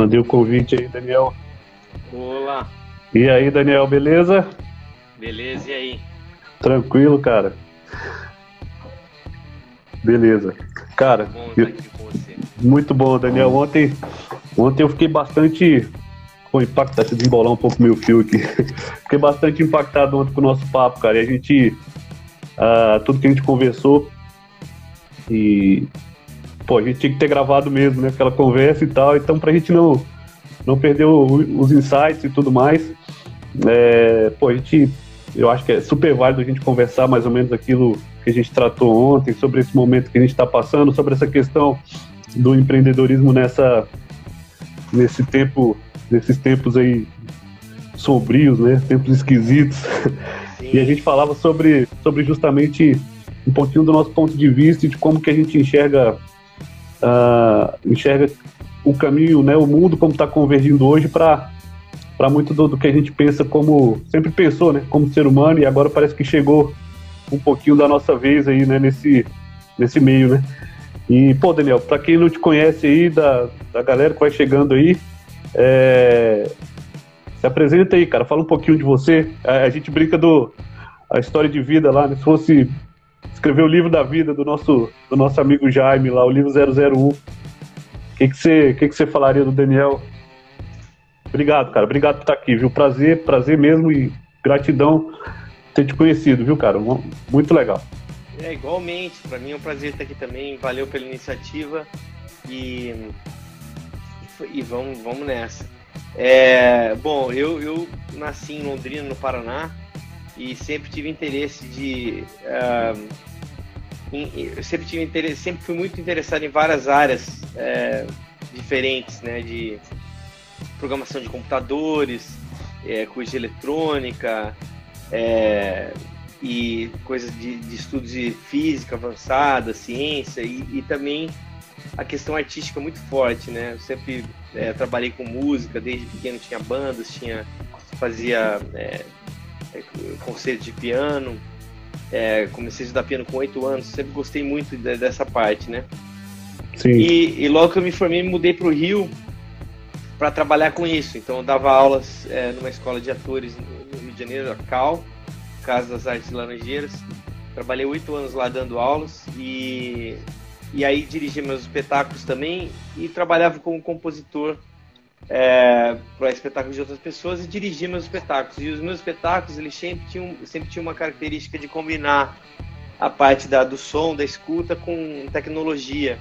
Mandei o convite aí, Daniel. Olá. E aí, Daniel, beleza? Beleza, e aí? Tranquilo, cara. Beleza. Cara, bom estar aqui com você. muito bom, Daniel. Ontem, ontem eu fiquei bastante com impacto, tá se desembolar um pouco meu fio aqui. fiquei bastante impactado ontem com o nosso papo, cara. E a gente, uh, tudo que a gente conversou e pô, a gente tinha que ter gravado mesmo, né? Aquela conversa e tal. Então, pra gente não, não perder o, os insights e tudo mais, é, pô, a gente, eu acho que é super válido a gente conversar mais ou menos aquilo que a gente tratou ontem, sobre esse momento que a gente está passando, sobre essa questão do empreendedorismo nessa, nesse tempo, nesses tempos aí sombrios, né? Tempos esquisitos. Sim. E a gente falava sobre, sobre justamente um pouquinho do nosso ponto de vista e de como que a gente enxerga uh, enxerga o caminho, né, o mundo como está convergindo hoje para para muito do, do, que a gente pensa como sempre pensou, né, como ser humano e agora parece que chegou um pouquinho da nossa vez aí, né, nesse nesse meio, né. E pô, Daniel, para quem não te conhece aí da, da galera que vai chegando aí, é, se apresenta aí, cara, fala um pouquinho de você. A, a gente brinca do a história de vida lá, né, se fosse escrever o livro da vida do nosso, do nosso amigo Jaime lá, o livro 001. O que, que, você, que, que você falaria do Daniel? Obrigado, cara. Obrigado por estar aqui, viu? Prazer, prazer mesmo e gratidão ter te conhecido, viu, cara? Muito legal. É, igualmente. Para mim é um prazer estar aqui também. Valeu pela iniciativa e, e vamos, vamos nessa. É, bom, eu, eu nasci em Londrina, no Paraná, e sempre tive interesse de uh, em, eu sempre tive interesse, sempre fui muito interessado em várias áreas é, diferentes, né, de programação de computadores, é, coisa de eletrônica é, e coisas de, de, estudos de física avançada, ciência e, e, também a questão artística muito forte, né? Eu sempre é, trabalhei com música, desde pequeno tinha bandas, tinha fazia é, é, concerto de piano. É, comecei a estudar piano com oito anos, sempre gostei muito de, dessa parte, né? Sim. E, e, logo que eu me formei, me mudei para o Rio para trabalhar com isso. Então, eu dava aulas é, numa escola de atores no Rio de Janeiro, a CAL, Casa das Artes Laranjeiras. Trabalhei oito anos lá dando aulas e, e aí dirigi meus espetáculos também e trabalhava como compositor é, para espetáculos de outras pessoas e dirigir meus espetáculos. E os meus espetáculos eles sempre tinham, sempre tinham uma característica de combinar a parte da, do som, da escuta com tecnologia,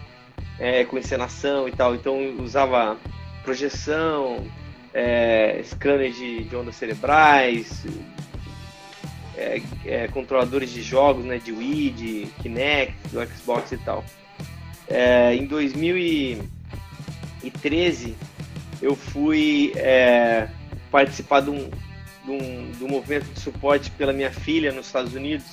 é, com encenação e tal. Então usava projeção, é, scanners de, de ondas cerebrais, é, é, controladores de jogos, né, de Wii, de Kinect, do Xbox e tal. É, em 2013 eu fui é, participar de um, de, um, de um movimento de suporte pela minha filha nos Estados Unidos,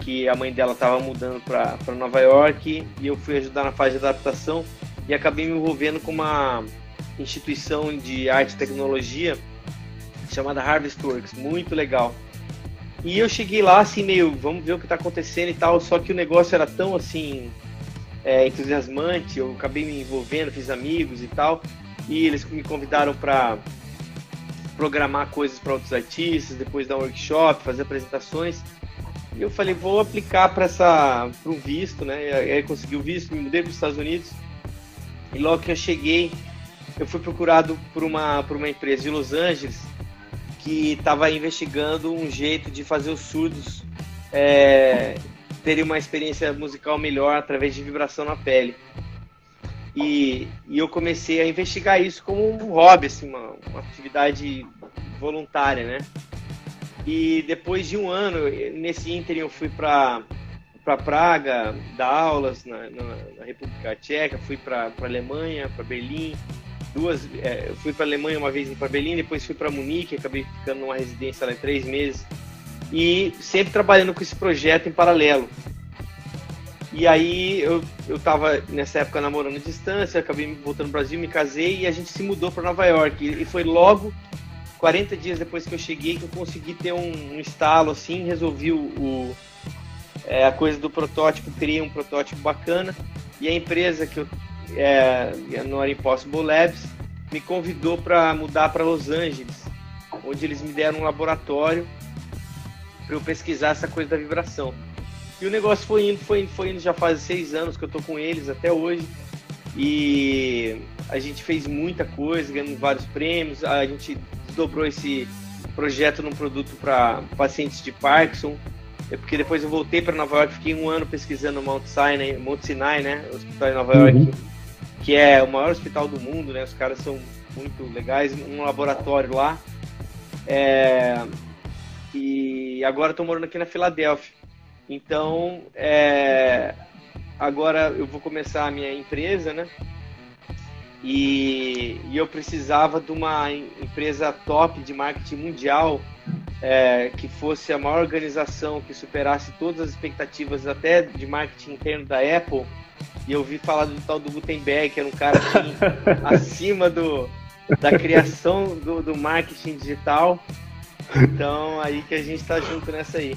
que a mãe dela estava mudando para Nova York e eu fui ajudar na fase de adaptação e acabei me envolvendo com uma instituição de arte e tecnologia chamada Harvestworks, muito legal. E eu cheguei lá assim meio, vamos ver o que está acontecendo e tal, só que o negócio era tão assim é, entusiasmante, eu acabei me envolvendo, fiz amigos e tal, e eles me convidaram para programar coisas para outros artistas, depois dar um workshop, fazer apresentações. E eu falei, vou aplicar para essa para um visto, né? E aí consegui o visto, me mudei para os Estados Unidos. E logo que eu cheguei, eu fui procurado por uma por uma empresa de Los Angeles que estava investigando um jeito de fazer os surdos é, terem uma experiência musical melhor através de vibração na pele. E, e eu comecei a investigar isso como um hobby, assim, uma, uma atividade voluntária, né? E depois de um ano, nesse ínterim eu fui para para Praga, dar aulas na, na, na República Tcheca, fui para Alemanha, para Berlim, duas, é, eu fui para Alemanha uma vez para Berlim, depois fui para Munique, acabei ficando numa residência lá três meses e sempre trabalhando com esse projeto em paralelo. E aí eu, eu tava nessa época namorando à distância, acabei voltando ao Brasil, me casei e a gente se mudou para Nova York. E foi logo 40 dias depois que eu cheguei que eu consegui ter um, um estalo assim, resolvi o, o é, a coisa do protótipo, criei um protótipo bacana. E a empresa que eu é, no Impossible Labs me convidou para mudar para Los Angeles, onde eles me deram um laboratório para eu pesquisar essa coisa da vibração. E o negócio foi indo, foi indo, foi indo. Já faz seis anos que eu tô com eles até hoje. E a gente fez muita coisa, ganhamos vários prêmios. A gente dobrou esse projeto num produto para pacientes de Parkinson. É porque depois eu voltei para Nova York, fiquei um ano pesquisando Mount Sinai, Mount Sinai, né, o hospital em Nova York, uhum. que é o maior hospital do mundo, né? Os caras são muito legais, um laboratório lá. É... E agora estou morando aqui na Filadélfia. Então, é... agora eu vou começar a minha empresa, né? E, e, eu precisava de uma empresa top de marketing mundial é, que fosse a maior organização que superasse todas as expectativas até de marketing interno da Apple. E eu ouvi falar do tal do Gutenberg, que era um cara assim, acima do, da criação do, do marketing digital. Então aí que a gente está junto nessa aí.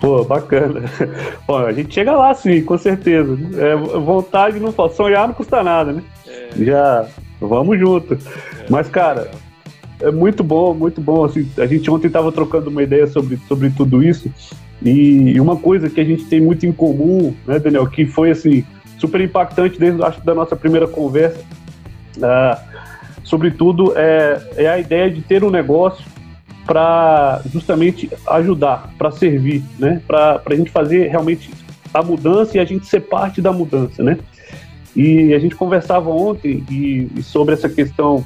Pô, bacana. Bom, a gente chega lá sim, com certeza. É, vontade não sonhar não custa nada, né? É. Já vamos junto. É, Mas, cara, é muito bom, muito bom. Assim, a gente ontem estava trocando uma ideia sobre, sobre tudo isso. E, e, uma coisa que a gente tem muito em comum, né, Daniel, que foi assim, super impactante desde acho, da nossa primeira conversa. Uh, sobretudo é, é a ideia de ter um negócio para justamente ajudar, para servir, né? Para a gente fazer realmente a mudança e a gente ser parte da mudança, né? E a gente conversava ontem e, e sobre essa questão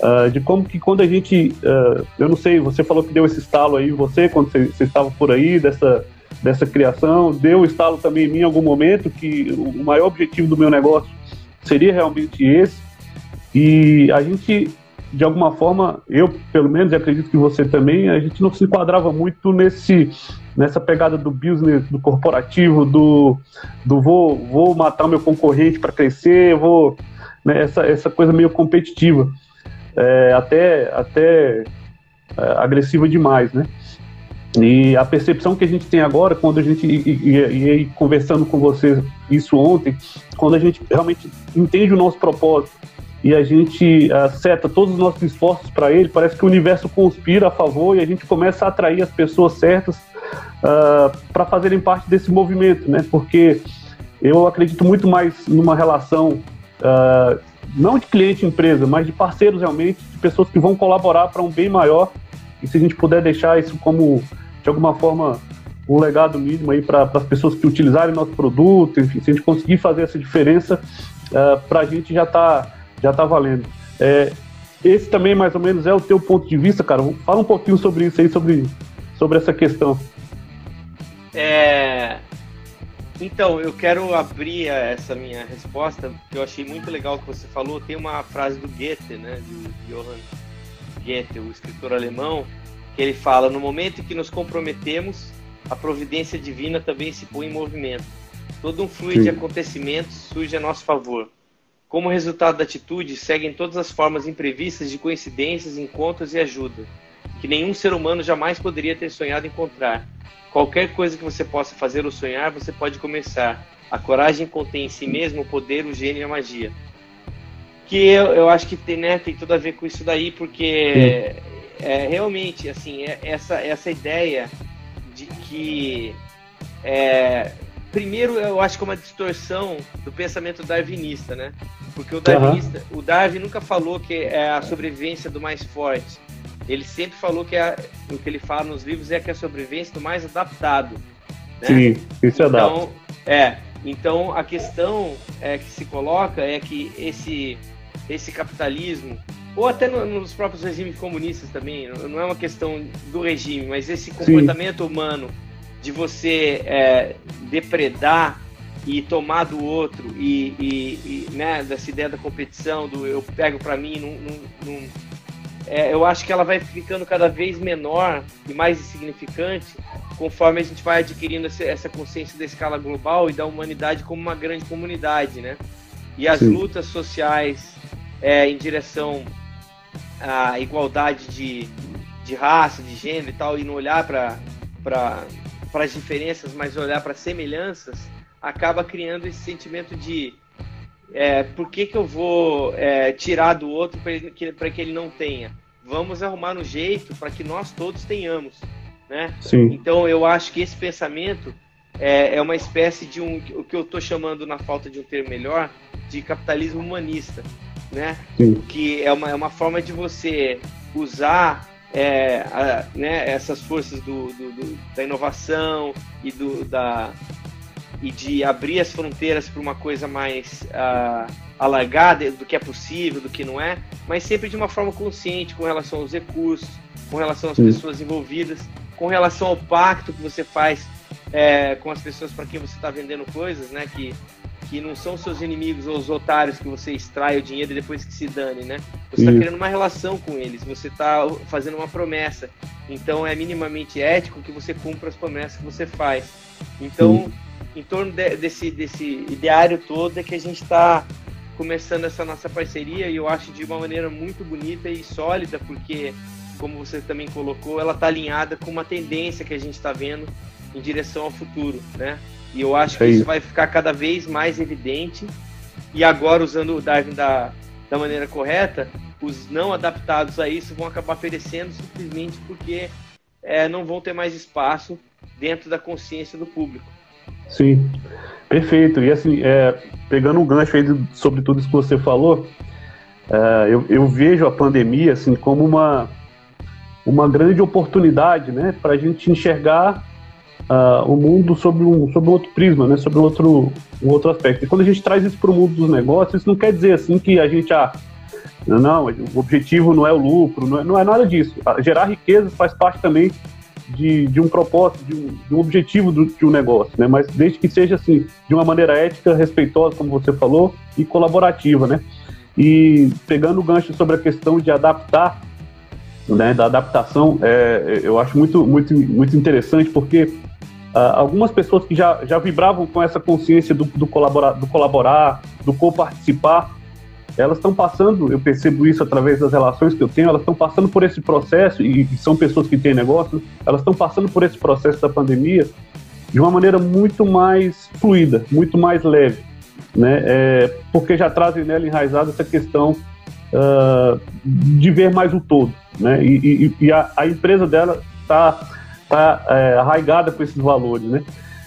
uh, de como que quando a gente, uh, eu não sei, você falou que deu esse estalo aí, você quando você, você estava por aí dessa dessa criação, deu o estalo também em mim em algum momento que o maior objetivo do meu negócio seria realmente esse. E a gente de alguma forma, eu pelo menos, e acredito que você também, a gente não se enquadrava muito nesse nessa pegada do business, do corporativo, do, do vou, vou matar meu concorrente para crescer, vou né, essa, essa coisa meio competitiva, é, até, até é, agressiva demais, né? E a percepção que a gente tem agora, quando a gente ia conversando com você isso ontem, quando a gente realmente entende o nosso propósito, e a gente acerta todos os nossos esforços para ele, parece que o universo conspira a favor e a gente começa a atrair as pessoas certas uh, ah, para fazerem parte desse movimento, né? Porque eu acredito muito mais numa relação uh, não de cliente-empresa, mas de parceiros realmente, de pessoas que vão colaborar para um bem maior. E se a gente puder deixar isso como, de alguma forma, um legado mínimo aí para as pessoas que utilizarem nosso produto, enfim, se a gente conseguir fazer essa diferença, uh, ah, para a gente já está já está valendo. É, esse também, mais ou menos, é o teu ponto de vista, cara. Fala um pouquinho sobre isso aí, sobre, sobre essa questão. É... Então, eu quero abrir essa minha resposta, que eu achei muito legal que você falou. Tem uma frase do Goethe, né, de Johann Goethe, o escritor alemão, que ele fala: No momento em que nos comprometemos, a providência divina também se põe em movimento. Todo um Sim. de acontecimentos surge a nosso favor. Como resultado da atitude, seguem todas as formas imprevistas de coincidências, encontros e ajuda, que nenhum ser humano jamais poderia ter sonhado encontrar. Qualquer coisa que você possa fazer ou sonhar, você pode começar. A coragem contém em si mesmo o poder, o gênio e a magia. Que eu, eu acho que tem, né, tem tudo a ver com isso daí, porque é, realmente, assim, é, essa, essa ideia de que é, primeiro eu acho que é uma distorção do pensamento darwinista, né? Porque o darwinista, uhum. o Darwin nunca falou que é a sobrevivência do mais forte. Ele sempre falou que a, o que ele fala nos livros é que é a sobrevivência do mais adaptado. Né? Sim, isso é então, é. Então a questão é que se coloca é que esse esse capitalismo ou até no, nos próprios regimes comunistas também não é uma questão do regime, mas esse comportamento Sim. humano de você é, depredar e tomar do outro e, e, e, né, dessa ideia da competição, do eu pego para mim, num, é, eu acho que ela vai ficando cada vez menor e mais insignificante conforme a gente vai adquirindo essa consciência da escala global e da humanidade como uma grande comunidade, né? E as Sim. lutas sociais é, em direção à igualdade de, de raça, de gênero e tal, e não olhar para para as diferenças, mas olhar para as semelhanças, acaba criando esse sentimento de é, por que, que eu vou é, tirar do outro para que, ele não tenha? Vamos arrumar um jeito para que nós todos tenhamos. Né? Sim. Então eu acho que esse pensamento é, é uma espécie de um o que eu estou chamando na falta de um termo melhor de capitalismo humanista, né? Sim. Que é uma, é uma forma de você usar é, a, né, essas forças do, do, do, da inovação e do, da, e de abrir as fronteiras para uma coisa mais uh, alargada do que é possível, do que não é, mas sempre de uma forma consciente com relação aos recursos, com relação às pessoas envolvidas, com relação ao pacto que você faz é, com as pessoas para quem você está vendendo coisas, né? Que, que não são seus inimigos ou os otários que você extrai o dinheiro e depois que se dane, né? Você está criando uma relação com eles, você está fazendo uma promessa. Então é minimamente ético que você cumpra as promessas que você faz. Então, Sim em torno de, desse, desse ideário todo é que a gente está começando essa nossa parceria e eu acho de uma maneira muito bonita e sólida, porque, como você também colocou, ela está alinhada com uma tendência que a gente está vendo em direção ao futuro, né? E eu acho que é isso vai ficar cada vez mais evidente. E agora, usando o Darwin da, da maneira correta, os não adaptados a isso vão acabar perecendo simplesmente porque é, não vão ter mais espaço dentro da consciência do público. Sim, perfeito. E assim, é, pegando um gancho aí sobre tudo isso que você falou, é, eu, eu, vejo a pandemia assim como uma, uma grande oportunidade, né, para a gente enxergar uh, o mundo sobre um, sobre outro prisma, né, sobre outro, um outro aspecto. E quando a gente traz isso para o mundo dos negócios, isso não quer dizer assim que a gente ah, não, o objetivo não é o lucro, não é, não é nada disso. Gerar riqueza faz parte também de, de um propósito, de um, de um objetivo do, de um negócio, né? Mas desde que seja assim, de uma maneira ética, respeitosa, como você falou, e colaborativa, né? E pegando o gancho sobre a questão de adaptar, né, da adaptação, é, eu acho muito, muito, muito interessante, porque uh, algumas pessoas que já, já vibravam com essa consciência do, do, colaborar, do colaborar, do co-participar, elas estão passando, eu percebo isso através das relações que eu tenho, elas estão passando por esse processo, e, são pessoas que têm negócio, elas estão passando por esse processo da pandemia de uma maneira muito mais fluida, muito mais leve, né? É, porque já trazem nela enraizada essa questão uh, de ver mais o todo, né? E, e, e a, a, empresa dela está tá, é, arraigada com esses valores, né?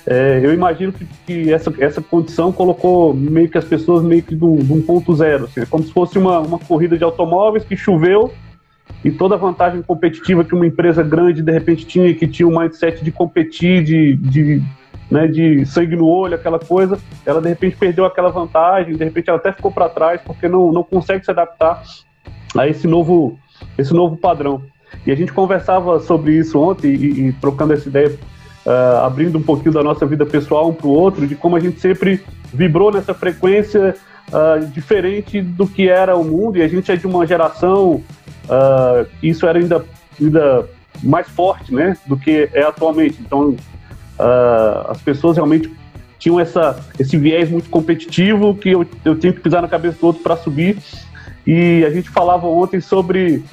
É, eu imagino que, que, essa, essa condição colocou meio que as pessoas meio que de um ponto zero, assim, como se fosse uma, uma corrida de automóveis que choveu e toda a vantagem competitiva que uma empresa grande de repente tinha, que tinha um mindset de competir, de, de, né, de sangue no olho, aquela coisa, ela de repente perdeu aquela vantagem, de repente ela até ficou para trás porque não, não consegue se adaptar a esse novo, esse novo padrão. E a gente conversava sobre isso ontem e, e trocando essa ideia uh, abrindo um pouquinho da nossa vida pessoal um para o outro, de como a gente sempre vibrou nessa frequência uh, diferente do que era o mundo, e a gente é de uma geração uh, que isso era ainda, ainda mais forte né, do que é atualmente. Então, as pessoas realmente tinham essa, esse viés muito competitivo que eu, eu tinha que pisar na cabeça do outro para subir. E a gente falava ontem sobre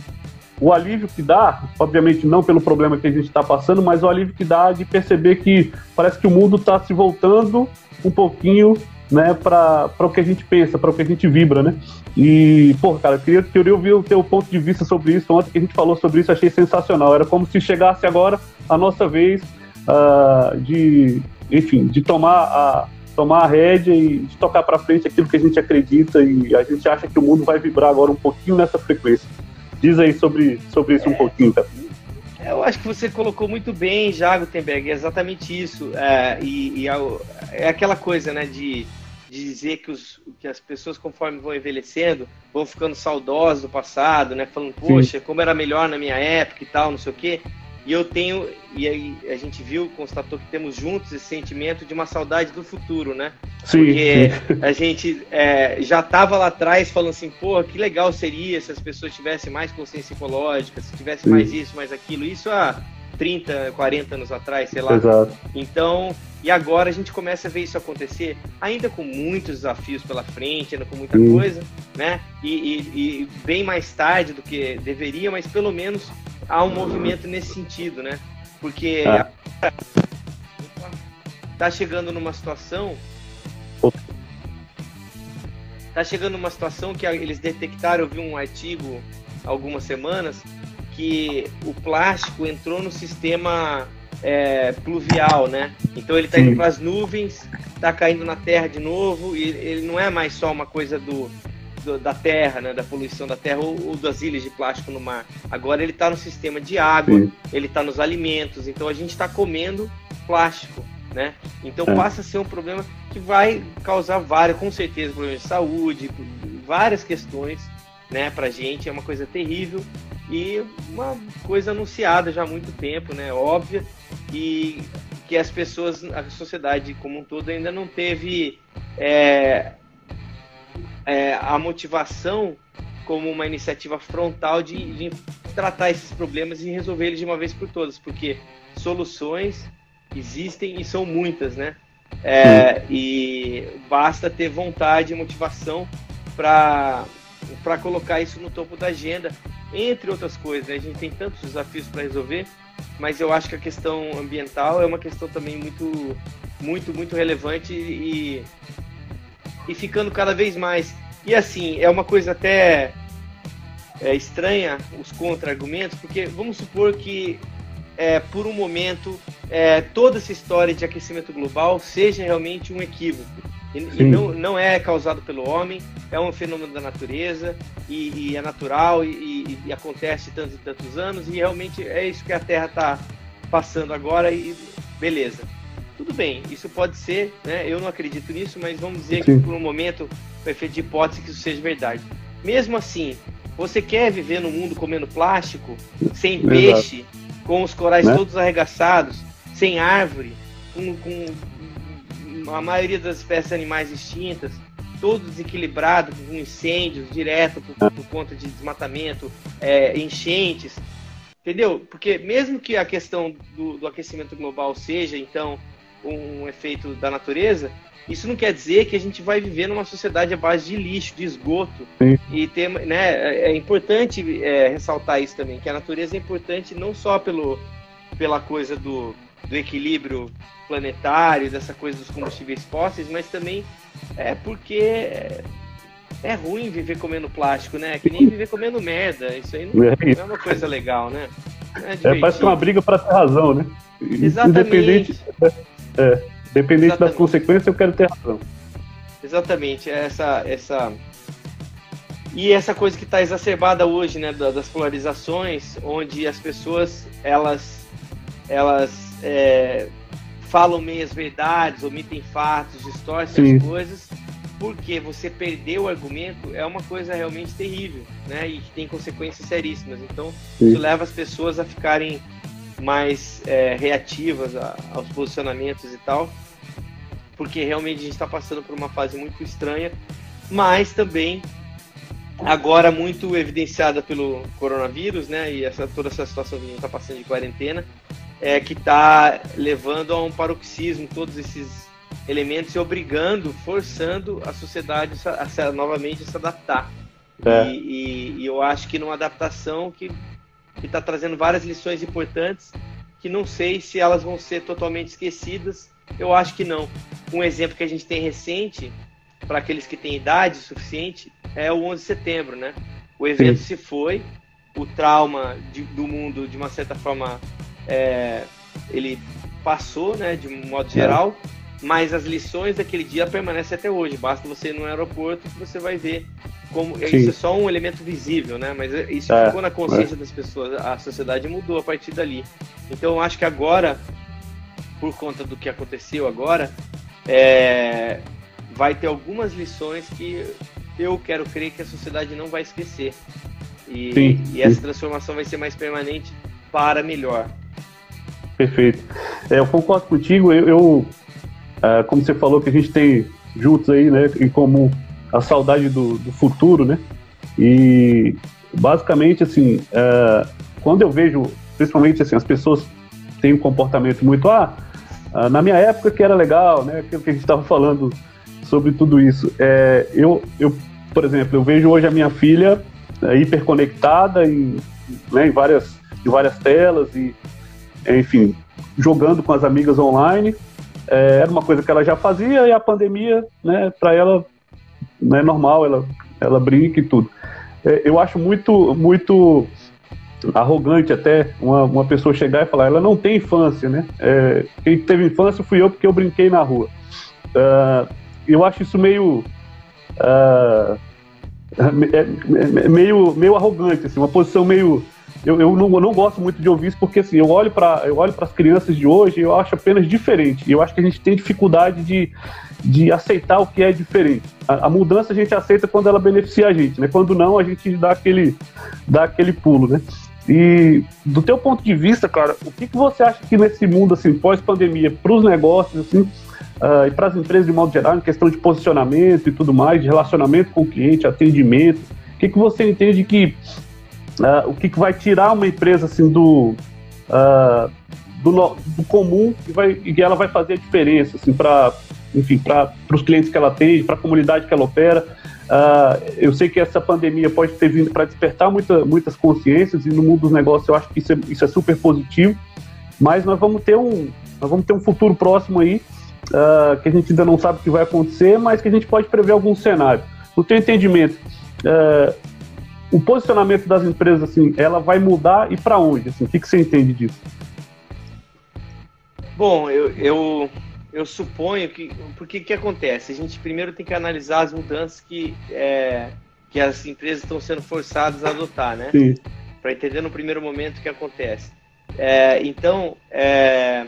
o alívio que dá, obviamente não pelo problema que a gente está passando, mas o alívio que dá de perceber que parece que o mundo está se voltando um pouquinho né, para o que a gente pensa, para o que a gente vibra, né? E, pô, cara, eu queria, queria ouvir o teu ponto de vista sobre isso. Ontem que a gente falou sobre isso, achei sensacional. Era como se chegasse agora a nossa vez uh, de, enfim, de tomar a, tomar a rédea e de tocar para frente aquilo que a gente acredita e a gente acha que o mundo vai vibrar agora um pouquinho nessa frequência. Diz aí sobre, sobre isso é, um pouquinho, tá? Eu acho que você colocou muito bem já, Gutenberg, é exatamente isso. É, e, e é, é, aquela coisa, né, de, de dizer que, os, que as pessoas, conforme vão envelhecendo, vão ficando saudosas do passado, né? Falando, poxa, Sim. como era melhor na minha época e tal, não sei o quê. E eu tenho, e aí a gente viu, constatou que temos juntos esse sentimento de uma saudade do futuro, né? Sim. Porque a gente é, já estava lá atrás falando assim, pô, que legal seria se as pessoas tivessem mais consciência ecológica, se tivesse mais isso, mais aquilo. Isso há 30, 40 anos atrás, sei lá. Exato. Então, e agora a gente começa a ver isso acontecer, ainda com muitos desafios pela frente, ainda com muita Sim. coisa, né? E, e, e bem mais tarde do que deveria, mas pelo menos há um movimento nesse sentido, né? Porque é. tá chegando numa situação Tá chegando uma situação que eles detectaram, eu vi um artigo algumas semanas, que o plástico entrou no sistema é, pluvial, né? Então ele está indo para as nuvens, está caindo na terra de novo, e ele não é mais só uma coisa do, do da terra, né? Da poluição da terra ou, ou, das ilhas de plástico no mar. Agora ele está no sistema de água, Sim. ele está nos alimentos, então a gente está comendo plástico. Né? Então é. passa a ser um problema que vai causar vários, com certeza, problemas de saúde, várias questões, né, pra gente, é uma coisa terrível e uma coisa anunciada já há muito tempo, né, óbvia, e que as pessoas, a sociedade como um todo ainda não teve é, é, a motivação como uma iniciativa frontal de, de tratar esses problemas e resolver eles de uma vez por todas, porque soluções existem e são muitas, né? É, e basta ter vontade e motivação para para colocar isso no topo da agenda, entre outras coisas. Né? A gente tem tantos desafios para resolver, mas eu acho que a questão ambiental é uma questão também muito, muito, muito relevante e, e ficando cada vez mais. E assim, é uma coisa até é, estranha os contra-argumentos, porque vamos supor que é, por um momento é, toda essa história de aquecimento global seja realmente um equívoco. E, e, não, não é causado pelo homem, é um fenômeno da natureza e, e é natural e, e, acontece tantos e tantos anos e realmente é isso que a Terra está passando agora e beleza. Tudo bem, isso pode ser, né? Eu não acredito nisso, mas vamos dizer Sim. que por um momento, o efeito de hipótese que isso seja verdade. Mesmo assim, você quer viver no mundo comendo plástico, sem peixe, com os corais né? todos arregaçados, sem árvore, com, com a maioria das espécies animais extintas, todo desequilibrado, com incêndios direto por, por conta de desmatamento, é, enchentes, entendeu? Porque mesmo que a questão do, do, aquecimento global seja, então, um efeito da natureza, isso não quer dizer que a gente vai viver numa sociedade à base de lixo, de esgoto. Sim. E ter, né, é, é importante é, ressaltar isso também, que a natureza é importante não só pelo, pela coisa do, do equilíbrio planetário, dessa coisa dos combustíveis fósseis, mas também é porque é, é ruim viver comendo plástico, né? Que nem viver comendo merda. Isso aí não, é não é uma coisa legal, né? É, é parece que é uma briga para ter razão, né? Exatamente. Independente, é, independente das consequências, eu quero ter razão. Exatamente. Essa, essa e essa coisa que está exacerbada hoje, né, das polarizações, onde as pessoas elas elas é, falam meias verdades, omitem fatos, distorcem as coisas, porque você perdeu o argumento é uma coisa realmente terrível, né? E que tem consequências seríssimas. Então, Sim. isso leva as pessoas a ficarem mais é, reativas a, aos posicionamentos e tal, porque realmente a gente está passando por uma fase muito estranha, mas também agora muito evidenciada pelo coronavírus, né? E essa, toda essa situação que a gente está passando de quarentena, é, que está levando a um paroxismo todos esses elementos e obrigando, forçando a sociedade a, a novamente a se adaptar. É. E, e, e, eu acho que numa adaptação que está trazendo várias lições importantes, que não sei se elas vão ser totalmente esquecidas. Eu acho que não. Um exemplo que a gente tem recente, para aqueles que têm idade suficiente, é o 11 de setembro, né? O evento Sim. se foi, o trauma de, do mundo, de uma certa forma, é, ele passou, né, de um modo geral, é. mas as lições daquele dia permanecem até hoje. Basta você ir no aeroporto que você vai ver como Sim. isso é só um elemento visível, né? Mas isso é, ficou na consciência é. das pessoas. A sociedade mudou a partir dali. Então eu acho que agora, por conta do que aconteceu agora, é, vai ter algumas lições que eu quero crer que a sociedade não vai esquecer. E, e essa transformação vai ser mais permanente para melhor. Perfeito. É, eu concordo contigo. Eu, eu é, como você falou, que a gente tem juntos aí, né, em comum a saudade do, do futuro, né? E basicamente, assim, é, quando eu vejo, principalmente assim, as pessoas têm um comportamento muito, ah, ah na minha época que era legal, né? Aquilo que a gente estava falando sobre tudo isso. É, eu, eu, por exemplo, eu vejo hoje a minha filha é, hiperconectada em, né, em várias, em várias telas e enfim, jogando com as amigas online. É, era uma coisa que ela já fazia e a pandemia, né, para ela não é normal, ela, ela brinca e tudo. É, eu acho muito, muito arrogante até uma, uma pessoa chegar e falar, ela não tem infância, né? É, quem teve infância fui eu porque eu brinquei na rua. Uh, eu acho isso meio uh, meio meio arrogante, assim, uma posição meio eu, eu, não, eu não gosto muito de ouvir isso porque assim eu olho para eu olho para as crianças de hoje e eu acho apenas diferente. Eu acho que a gente tem dificuldade de, de aceitar o que é diferente. A, a, mudança a gente aceita quando ela beneficia a gente, né? Quando não a gente dá aquele dá aquele pulo, né? E do teu ponto de vista, cara, o que, que você acha que nesse mundo assim pós-pandemia, para os negócios assim, uh, e para as empresas de modo geral, em questão de posicionamento e tudo mais, de relacionamento com o cliente, atendimento, o que, que você entende que uh, o que, que vai tirar uma empresa assim do uh, do, do, comum e, vai, e ela vai fazer a diferença assim para enfim para os clientes que ela tem, para a comunidade que ela opera Uh, eu sei que essa pandemia pode ter vindo para despertar muita, muitas consciências e no mundo dos negócios eu acho que isso é, isso é, super positivo, mas nós vamos ter um, nós vamos ter um futuro próximo aí uh, que a gente ainda não sabe o que vai acontecer, mas que a gente pode prever algum cenário. No teu entendimento, uh, o posicionamento das empresas assim, ela vai mudar e para onde? Assim, o que, que você entende disso? Bom, eu, eu eu suponho que. Porque que acontece? A gente primeiro tem que analisar as mudanças que, é, que as empresas estão sendo forçadas a adotar, né? Para entender no primeiro momento o que acontece. É, então, é,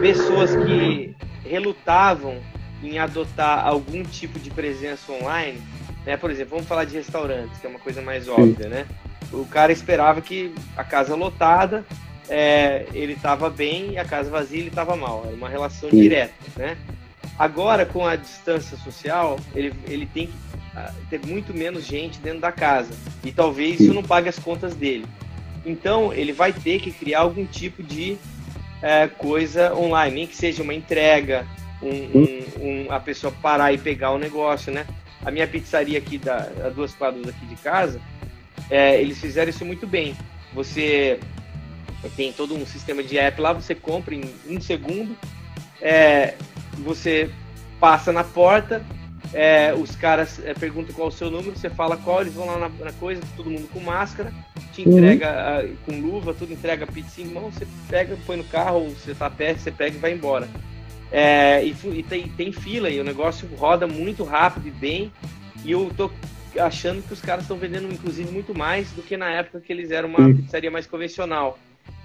pessoas que relutavam em adotar algum tipo de presença online, né? Por exemplo, vamos falar de restaurantes, que é uma coisa mais óbvia, Sim. né? O cara esperava que a casa lotada é, ele estava bem e a casa vazia ele estava mal. Era uma relação Sim. direta, né? Agora, com a distância social, ele, ele tem que ah, ter muito menos gente dentro da casa. E talvez isso não pague as contas dele. Então, ele vai ter que criar algum tipo de é, coisa online, nem que seja uma entrega, um, um, um, a pessoa parar e pegar o negócio, né? A minha pizzaria aqui, da, a duas quadras aqui de casa, é, eles fizeram isso muito bem. Você tem todo um sistema de app lá, você compra em um segundo, é, você passa na porta, é, os caras é, perguntam qual é o seu número, você fala qual, eles vão lá na, na coisa, todo mundo com máscara, te uhum. entrega uhum. com luva, tudo entrega pizza em mão, você pega, põe no carro, você tá perto, você pega e vai embora. É, e, e tem, tem, fila e o negócio roda muito rápido e bem. E eu tô achando que os caras estão vendendo, inclusive, muito mais do que na época que eles eram uma pizzaria mais convencional.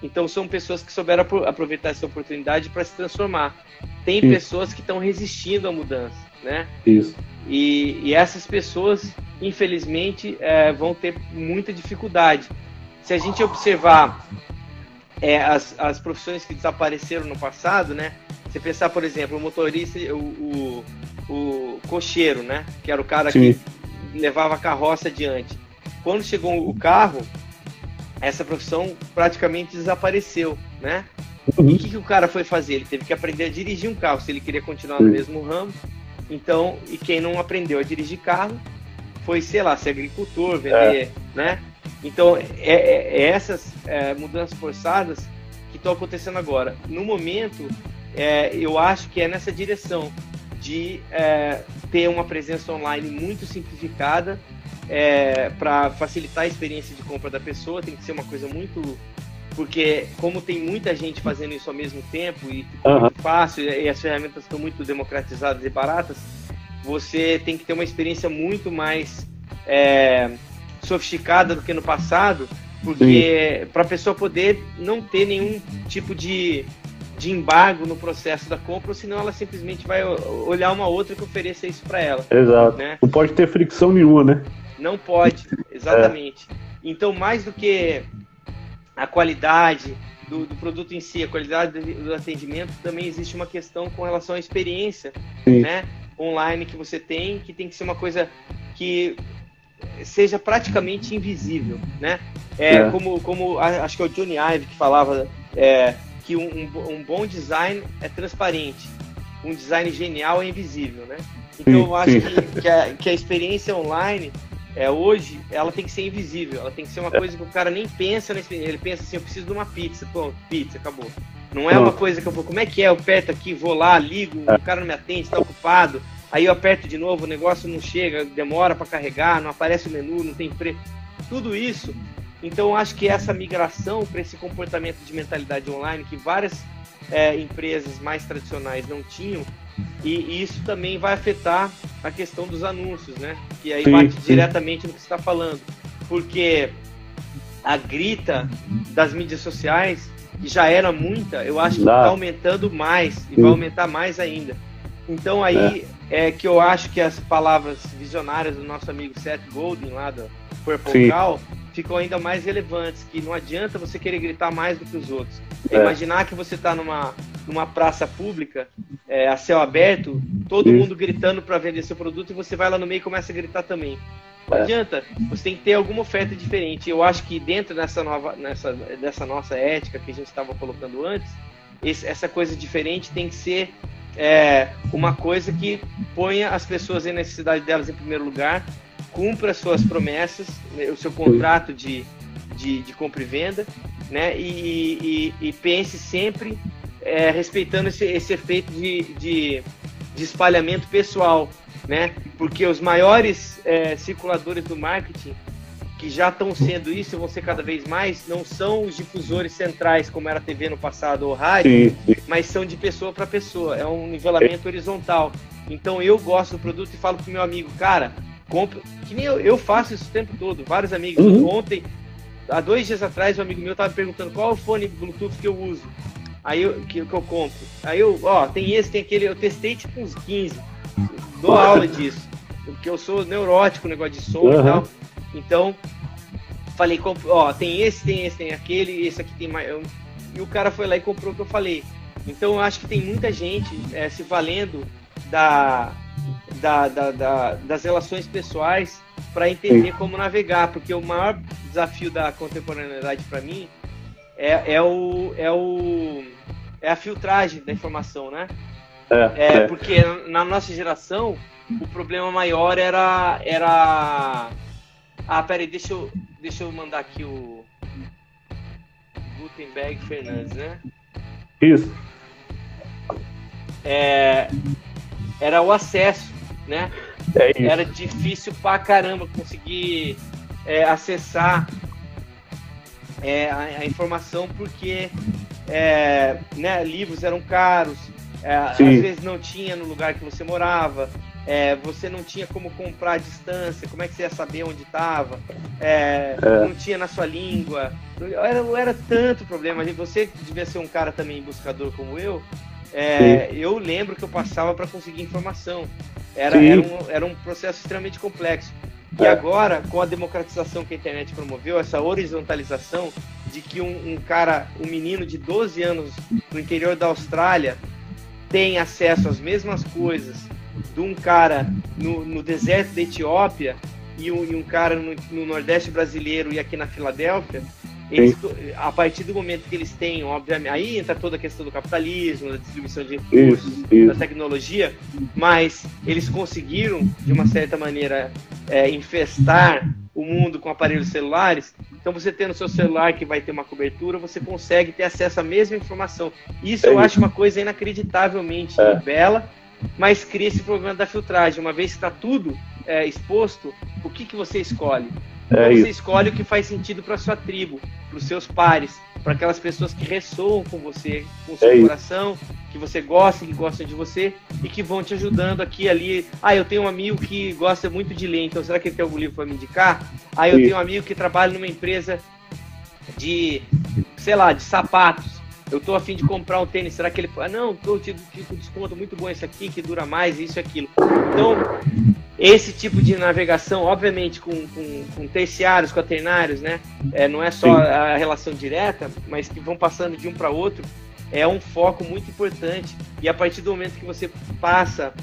Então são pessoas que souberam aproveitar essa oportunidade para se transformar. Tem Isso. pessoas que estão resistindo à mudança, né? Isso. E, e essas pessoas, infelizmente, é, vão ter muita dificuldade. Se a gente observar é, as, as profissões que desapareceram no passado, né? Você pensar, por exemplo, o motorista, o, o, o cocheiro, né? Que era o cara Sim. que levava a carroça adiante. Quando chegou o carro, essa profissão praticamente desapareceu, né? Uhum. E o que, que, o cara foi fazer? Ele teve que aprender a dirigir um carro se ele queria continuar no mesmo ramo. Então, e quem não aprendeu a dirigir carro foi, sei lá, ser agricultor, vender, é. né? Então, é, é, é essas é, mudanças forçadas que estão acontecendo agora. No momento, é, eu acho que é nessa direção de é, ter uma presença online muito simplificada é, para facilitar a experiência de compra da pessoa, tem que ser uma coisa muito. Porque, como tem muita gente fazendo isso ao mesmo tempo e uhum. muito fácil, e as ferramentas estão muito democratizadas e baratas, você tem que ter uma experiência muito mais é, sofisticada do que no passado, porque para a pessoa poder não ter nenhum tipo de, de embargo no processo da compra, senão ela simplesmente vai olhar uma outra que ofereça isso para ela. Exato. Né? Não pode ter fricção nenhuma, né? Não pode, exatamente. É. Então, mais do que a qualidade do, do, produto em si, a qualidade do atendimento, também existe uma questão com relação à experiência né, online que você tem, que tem que ser uma coisa que seja praticamente invisível, né? É, é. Como, como acho que é o Johnny Ive que falava é, que um, um, um, bom design é transparente, um design genial é invisível, né? Então sim, eu acho que, que, a, que a experiência online é, hoje ela tem que ser invisível, ela tem que ser uma coisa que o cara nem pensa. Ele pensa assim, eu preciso de uma pizza, pô, pizza, acabou. Não é uma coisa que eu vou, como é que é? Eu perto aqui, vou lá, ligo, é. o cara não me atende, está ocupado. aí eu aperto de novo, o negócio não chega, demora para carregar, não aparece o menu, não tem preço. Tudo isso. Então, acho que essa migração para esse comportamento de mentalidade online que várias é, empresas mais tradicionais não tinham, e, e, isso também vai afetar a questão dos anúncios, né? Que aí sim, bate sim. diretamente no que você está falando. Porque a grita das mídias sociais, que já era muita, eu acho que está aumentando mais e sim. vai aumentar mais ainda. Então aí é. é. que eu acho que as palavras visionárias do nosso amigo Seth Godin lá do Purple Cow ficam ainda mais relevantes, que não adianta você querer gritar mais do que os outros. É. Imaginar que você está numa, numa praça pública, é, a céu aberto, todo mundo gritando para vender seu produto e você vai lá no meio e começa a gritar também. Não é. adianta, você tem que ter alguma oferta diferente. Eu acho que dentro dessa, nova, nessa, dessa nossa ética que a gente estava colocando antes, esse, essa coisa diferente tem que ser é, uma coisa que ponha as pessoas em necessidade delas em primeiro lugar cumpra suas promessas, né, o seu contrato de, de, de compra e venda, né? E, e, e pense sempre é, respeitando esse, esse efeito de, de, de, espalhamento pessoal, né? Porque os maiores é, circuladores do marketing que já estão sendo isso vão ser cada vez mais, não são os difusores centrais, como era a TV no passado ou rádio, sim, sim. mas são de pessoa para pessoa. É um nivelamento horizontal. Então eu gosto do produto e falo pro meu amigo, cara, compro. Que nem eu, eu faço isso o tempo todo. Vários amigos. Uhum. Ontem, há dois dias atrás, um amigo meu estava perguntando qual é o fone Bluetooth que eu uso. Aí eu, que, que eu compro. Aí eu, ó, tem esse, tem aquele. Eu testei tipo uns 15. Dou aula disso. Porque eu sou neurótico, negócio de som uhum. e tal. Então, falei, compro, ó, tem esse, tem esse, tem aquele, esse aqui tem mais. Eu, e o cara foi lá e comprou o que eu falei. Então eu acho que tem muita gente é, se valendo da, da, da, da, das relações pessoais para entender como navegar, porque o maior desafio da contemporaneidade para mim é, é, o, é, o, é a filtragem da informação, né? É, é, é. Porque na nossa geração o problema maior era. era... Ah, peraí, deixa eu, deixa eu mandar aqui o Gutenberg Fernandes, né? Isso. É, era o acesso, né? É era difícil pra caramba conseguir é, acessar é, a, a, informação porque é, né, livros eram caros, é, às vezes não tinha no lugar que você morava, é, você não tinha como comprar à distância, como é que você ia saber onde estava, não tinha na sua língua, era, era tanto problema. Você devia ser um cara também buscador como eu, é, eu lembro que eu passava para conseguir informação. Era, era um, era, um, processo extremamente complexo. E é. agora, com a democratização que a internet promoveu, essa horizontalização de que um, um, cara, um menino de 12 anos no interior da Austrália tem acesso às mesmas coisas de um cara no, no deserto da Etiópia e um, e um cara no, no Nordeste brasileiro e aqui na Filadélfia, eles, a partir do momento que eles têm, obviamente, aí entra toda a questão do capitalismo, da distribuição de recursos, isso, isso. da tecnologia, mas eles conseguiram, de uma certa maneira, é, infestar o mundo com aparelhos celulares. Então, você tendo seu celular que vai ter uma cobertura, você consegue ter acesso à mesma informação. Isso é eu isso. acho uma coisa inacreditavelmente é. bela, mas cria esse problema da filtragem. Uma vez que está tudo é, exposto, o que, que você escolhe? É você isso. escolhe o que faz sentido para sua tribo, para os seus pares, para aquelas pessoas que ressoam com você, com o seu é coração, isso. que você gosta, que gostam de você e que vão te ajudando aqui e ali. Ah, eu tenho um amigo que gosta muito de ler, então será que ele tem algum livro para me indicar? Ah, eu isso. tenho um amigo que trabalha numa empresa de, sei lá, de sapatos. Eu tô afim de comprar um tênis, será que ele. Ah, não, tô te tipo desconto muito bom esse aqui, que dura mais, isso e aquilo. Então, esse tipo de navegação, obviamente, com, com, com terciários, quaternários, né? É, não é só Sim. a relação direta, mas que vão passando de um para outro, é um foco muito importante. E a partir do momento que você passa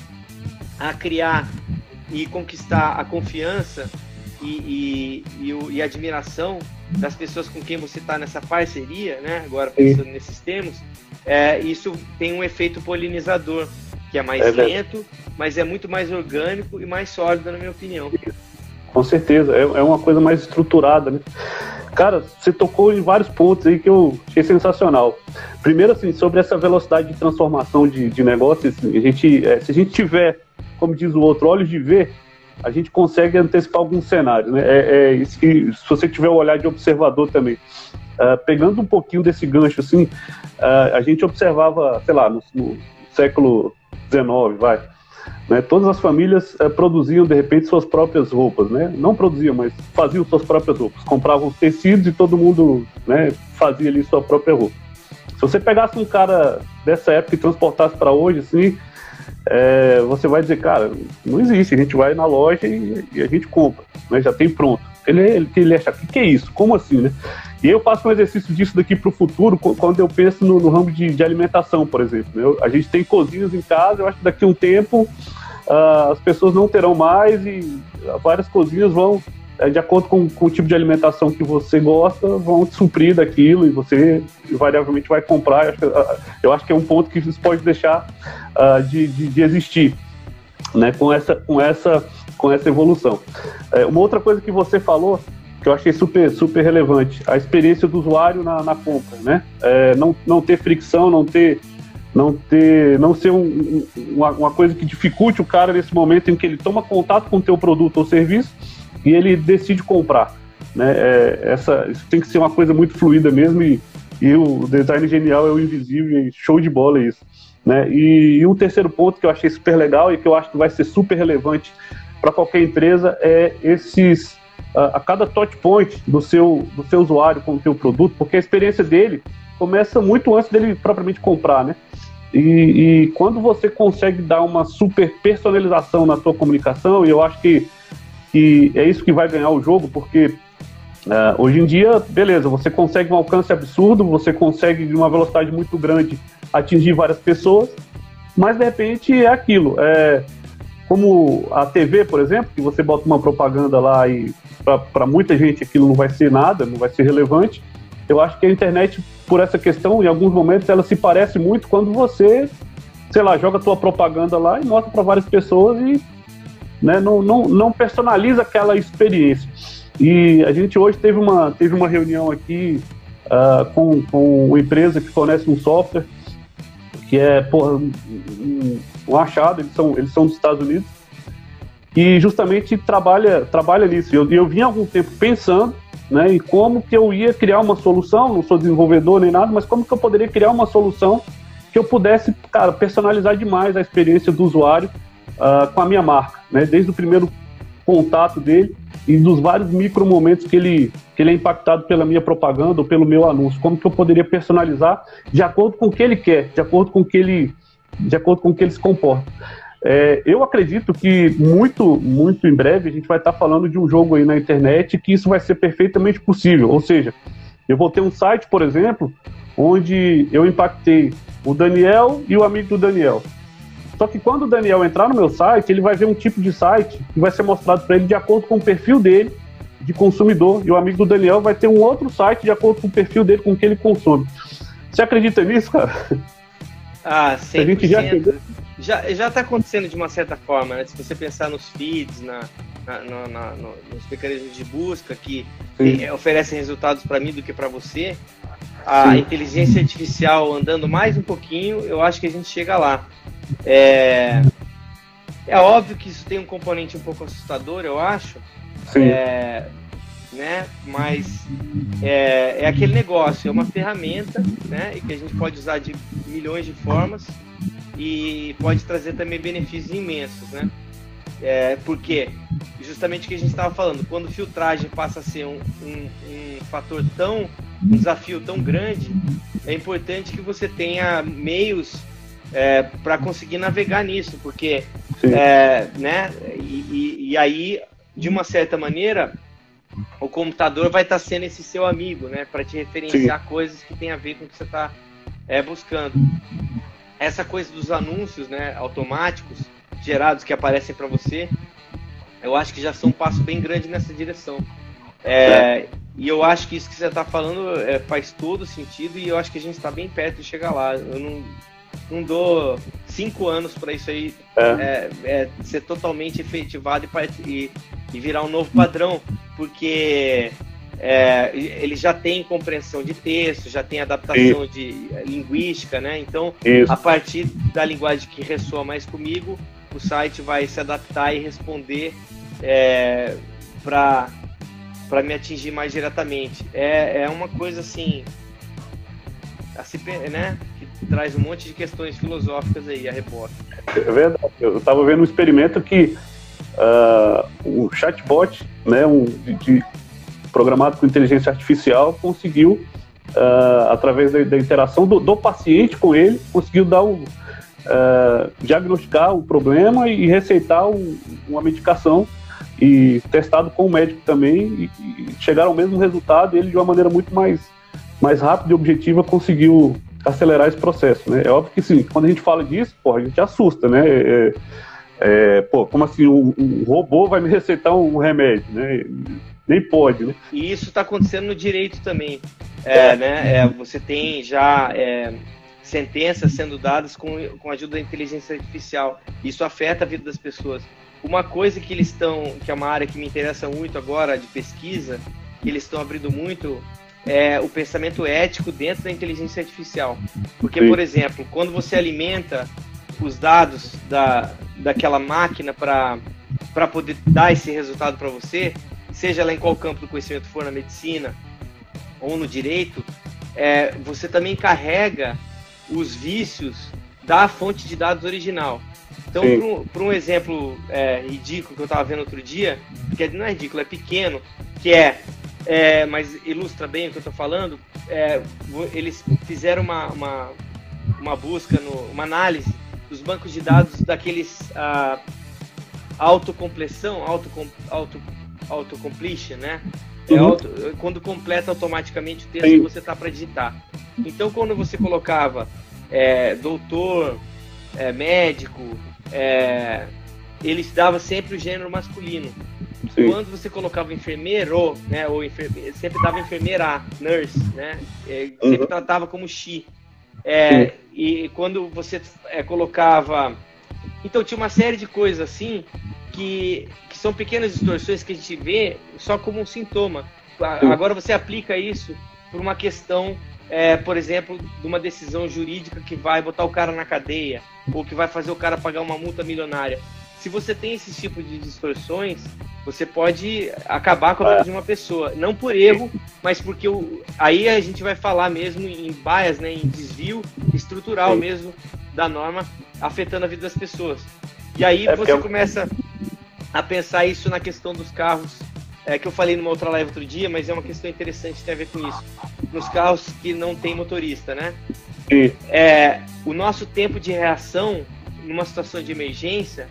a criar e conquistar a confiança e, e, e, e admiração das pessoas com quem você está nessa parceria, né? Agora pensando Sim. nesses termos, é, isso tem um efeito polinizador que é mais é lento, mas é muito mais orgânico e mais sólido, na minha opinião. Com certeza, é, é uma coisa mais estruturada, né? Cara, você tocou em vários pontos aí que eu achei sensacional. Primeiro, assim, sobre essa velocidade de transformação de, de negócios, a gente, é, se a gente tiver como diz o outro, olhos de ver, a gente consegue antecipar alguns cenários. Né? É, é isso que, se você tiver o olhar de observador também. Uh, pegando um pouquinho desse gancho, assim, uh, a gente observava, sei lá, no, no século XIX, vai, né, todas as famílias uh, produziam, de repente, suas próprias roupas, né? Não produziam, mas faziam suas próprias roupas. Compravam os tecidos e todo mundo né, fazia ali sua própria roupa. Se você pegasse um cara dessa época e transportasse para hoje, assim, é, você vai dizer, cara, não existe, a gente vai na loja e, e a gente compra, né, já tem pronto. Ele, ele, ele acha, o que, que é isso? Como assim, né? E eu faço um exercício disso daqui para o futuro quando eu penso no, no ramo de, de, alimentação, por exemplo. Eu, a gente tem cozinhas em casa, eu acho que daqui a um tempo uh, as pessoas não terão mais e várias cozinhas vão é, de acordo com, com, o tipo de alimentação que você gosta, vão te suprir daquilo e você invariavelmente vai comprar. Eu acho que, ah, eu acho que é um ponto que isso pode deixar uh, de, de, de, existir né, com, essa, com, essa, com essa evolução. É, uma outra coisa que você falou que eu achei super, super relevante, a experiência do usuário na, na compra, né? É, não, não ter fricção, não ter não ter, não ser um, uma, uma, coisa que dificulte o cara nesse momento em que ele toma contato com o teu produto ou serviço e ele decide comprar. Né? É, essa, isso tem que ser uma coisa muito fluida mesmo e, e o design genial é o invisível e show de bola isso. Né? E, e um terceiro ponto que eu achei super legal e que eu acho que vai ser super relevante para qualquer empresa é esses a, cada touch point do seu, do seu usuário com o seu produto, porque a experiência dele começa muito antes dele propriamente comprar, né? E, e, quando você consegue dar uma super personalização na sua comunicação, e eu acho que que é isso que vai ganhar o jogo, porque uh, hoje em dia, beleza, você consegue um alcance absurdo, você consegue de uma velocidade muito grande atingir várias pessoas, mas de repente é aquilo. É, como a TV, por exemplo, que você bota uma propaganda lá e para muita gente aquilo não vai ser nada, não vai ser relevante. Eu acho que a internet, por essa questão, em alguns momentos, ela se parece muito quando você, sei lá, joga tua propaganda lá e mostra para várias pessoas e né, não, não, não personaliza aquela experiência. E a gente hoje teve uma, teve uma reunião aqui uh, com, com uma empresa que fornece um software que é porra, um, um achado, eles são, eles são dos Estados Unidos, e justamente trabalha, trabalha nisso. Eu, eu vim há algum tempo pensando né, em como que eu ia criar uma solução, não sou desenvolvedor nem nada, mas como que eu poderia criar uma solução que eu pudesse, cara, personalizar demais a experiência do usuário uh, com a minha marca, né? Desde o primeiro contato dele e dos vários micro momentos que ele, que ele é impactado pela minha propaganda ou pelo meu anúncio. Como que eu poderia personalizar de acordo com o que ele quer, de acordo com o que ele, de acordo com o que ele se comporta. É, eu acredito que muito, muito em breve a gente vai estar falando de um jogo aí na internet que isso vai ser perfeitamente possível. Ou seja, eu vou ter um site, por exemplo, onde eu impactei o Daniel e o amigo do Daniel. Só que quando o Daniel entrar no meu site, ele vai ver um tipo de site que vai ser mostrado para ele de acordo com o perfil dele de consumidor. E o amigo do Daniel vai ter um outro site de acordo com o perfil dele, com o que ele consome. Você acredita nisso, cara? Ah, sim. A gente já já já está acontecendo de uma certa forma, né? Se você pensar nos feeds, na, na, na, na nos mecanismos de busca que eh, oferecem resultados para mim do que para você, a Sim. inteligência artificial andando mais um pouquinho, eu acho que a gente chega lá. É, é óbvio que isso tem um componente um pouco assustador, eu acho. É, né? Mas é, é aquele negócio, é uma ferramenta, né? E que a gente pode usar de milhões de formas e pode trazer também benefícios imensos, né? É, porque justamente o que a gente estava falando, quando filtragem passa a ser um, um, um fator tão, um desafio tão grande, é importante que você tenha meios é, para conseguir navegar nisso, porque, é, né, e, e, e, aí, de uma certa maneira, o computador vai estar tá sendo esse seu amigo, né, para te referenciar Sim. coisas que tem a ver com o que você está é, buscando. Essa coisa dos anúncios, né, automáticos, gerados que aparecem para você, eu acho que já são um passo bem grande nessa direção. É, e eu acho que isso que você está falando é, faz todo sentido e eu acho que a gente está bem perto de chegar lá. Eu não, não dou cinco anos para isso aí é. É, é, ser totalmente efetivado e, e, e, virar um novo padrão, porque é, ele já tem compreensão de texto, já tem adaptação Isso. de linguística, né? Então, Isso. a partir da linguagem que ressoa mais comigo, o site vai se adaptar e responder é, para para me atingir mais diretamente. É, é uma coisa assim, assim, né? Que traz um monte de questões filosóficas aí, a repórter. É verdade. Eu estava vendo um experimento que uh, o chatbot, né, um, de, programado com inteligência artificial, conseguiu, uh, através da, da interação do, do, paciente com ele, conseguiu dar o, uh, diagnosticar o problema e receitar um, uma medicação e testado com o médico também e, e chegaram ao mesmo resultado. Ele de uma maneira muito mais mais rápida e objetiva conseguiu acelerar esse processo, né? É óbvio que sim, quando a gente fala disso, pô, a gente assusta, né? É, é, pô, como assim, um, um, robô vai me receitar um remédio, né? Nem pode, né? E isso está acontecendo no direito também, é, é. né? É, você tem já é, sentenças sendo dadas com, com a ajuda da inteligência artificial. Isso afeta a vida das pessoas. Uma coisa que eles estão, que é uma área que me interessa muito agora de pesquisa, que eles estão abrindo muito é, o pensamento ético dentro da inteligência artificial. Porque, por exemplo, quando você alimenta os dados da, daquela máquina para poder dar esse resultado para você, seja lá em qual campo do conhecimento for, na medicina ou no direito, é, você também carrega os vícios da fonte de dados original. Então, para um, um, exemplo é, ridículo que eu estava vendo outro dia, que não é ridículo, é pequeno, que é é, mas ilustra bem o que eu estou falando. É, eles fizeram uma, uma, uma busca, no, uma análise dos bancos de dados daqueles ah, autocompleção, auto, auto, autocompletion, né? É uhum. auto, quando completa automaticamente o texto Sim. que você está para digitar. Então, quando você colocava é, doutor, é, médico, é, eles dava sempre o gênero masculino. Sim. Quando você colocava enfermeiro, né, ou enferme... sempre dava enfermeira, nurse, né, é, sempre uhum. tratava como she. É, e quando você é, colocava. Então tinha uma série de coisas assim que, que são pequenas distorções que a gente vê só como um sintoma. Agora você aplica isso por uma questão, é, por exemplo, de uma decisão jurídica que vai botar o cara na cadeia ou que vai fazer o cara pagar uma multa milionária se você tem esse tipo de distorções, você pode acabar com a vida de uma pessoa. Não por erro, mas porque o, aí a gente vai falar mesmo em bias, né, em desvio estrutural mesmo da norma, afetando a vida das pessoas. E aí é você eu... começa a pensar isso na questão dos carros, é, que eu falei numa outra live outro dia, mas é uma questão interessante, tem a ver com isso. Nos carros que não tem motorista, né? Sim. É, o nosso tempo de reação numa situação de emergência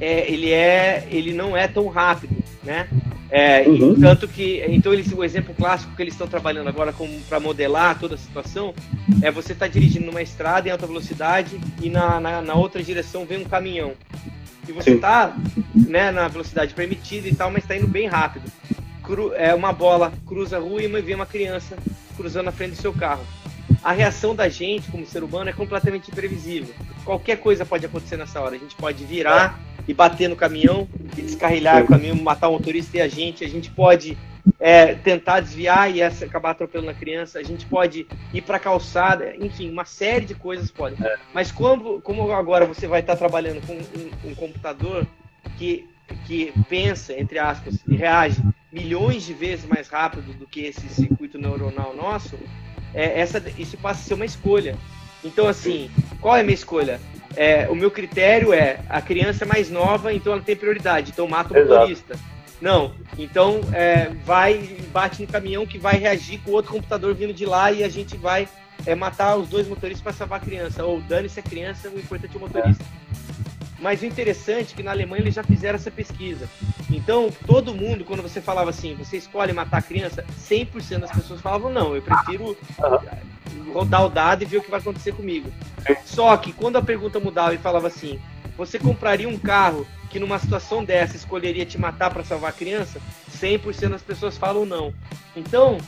é, ele é, ele não é tão rápido, né? É, uhum. Tanto que, então eles, o exemplo clássico que eles estão trabalhando agora para modelar toda a situação é você estar tá dirigindo numa estrada em alta velocidade e na, na, na outra direção vem um caminhão. E você está né, na velocidade permitida e tal, mas está indo bem rápido. Cru, é, uma bola cruza a rua e vem uma criança cruzando a frente do seu carro. A reação da gente, como ser humano, é completamente imprevisível. Qualquer coisa pode acontecer nessa hora. A gente pode virar e bater no caminhão e descarrilhar o caminhão, matar o motorista e a gente. A gente pode é, tentar desviar e essa, acabar atropelando a criança. A gente pode ir para a calçada. Enfim, uma série de coisas pode. É. Mas como, como agora você vai estar trabalhando com um, um computador que, que pensa, entre aspas, e reage milhões de vezes mais rápido do que esse circuito neuronal nosso, é, essa, isso passa a ser uma escolha. Então, assim, qual é a minha escolha? é, o meu critério é a criança é mais nova, então ela tem prioridade, então mata o motorista. Não, então é, vai bate no caminhão que vai reagir com outro computador vindo de lá e a gente vai é, matar os dois motoristas para salvar a criança. Ou dane-se a criança, o importante é o motorista. É. Mas o interessante é que na Alemanha eles já fizeram essa pesquisa. Então, todo mundo, quando você falava assim, você escolhe matar a criança, 100% das pessoas falavam, não, eu prefiro rodar o dado e ver o que vai acontecer comigo. Só que quando a pergunta mudava e falava assim, você compraria um carro que numa situação dessa escolheria te matar para salvar a criança? 100% das pessoas falam não. Então,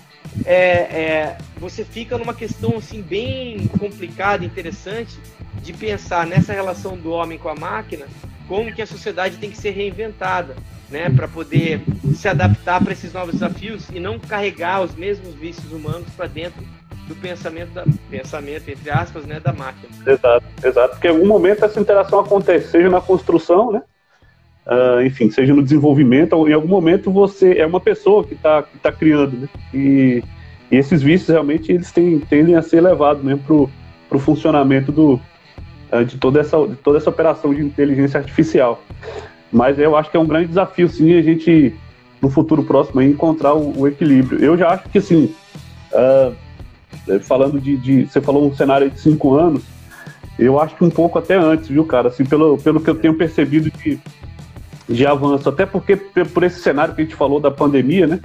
é, é, você fica numa questão assim bem complicada, interessante, de pensar nessa relação do homem com a máquina, como que a sociedade tem que ser reinventada, né, para poder se adaptar para esses novos desafios e não carregar os mesmos vícios humanos para dentro do pensamento, da, pensamento entre aspas, né, da máquina. Exato, exato. Porque em algum momento essa interação acontece, seja na construção, né? Uh, enfim, seja no desenvolvimento, em algum momento você é uma pessoa que está tá criando, né? E, e, esses vícios realmente eles têm, tendem a ser levados mesmo para o funcionamento do, uh, de, toda essa, de toda essa operação de inteligência artificial. Mas eu acho que é um grande desafio, sim, a gente, no futuro próximo, encontrar o, o equilíbrio. Eu já acho que, assim, uh, falando de, de, Você falou um cenário de cinco anos, eu acho que um pouco até antes, viu, cara? Assim, pelo, pelo que eu tenho percebido de, de avanço. Até porque, por esse cenário que a gente falou da pandemia, né?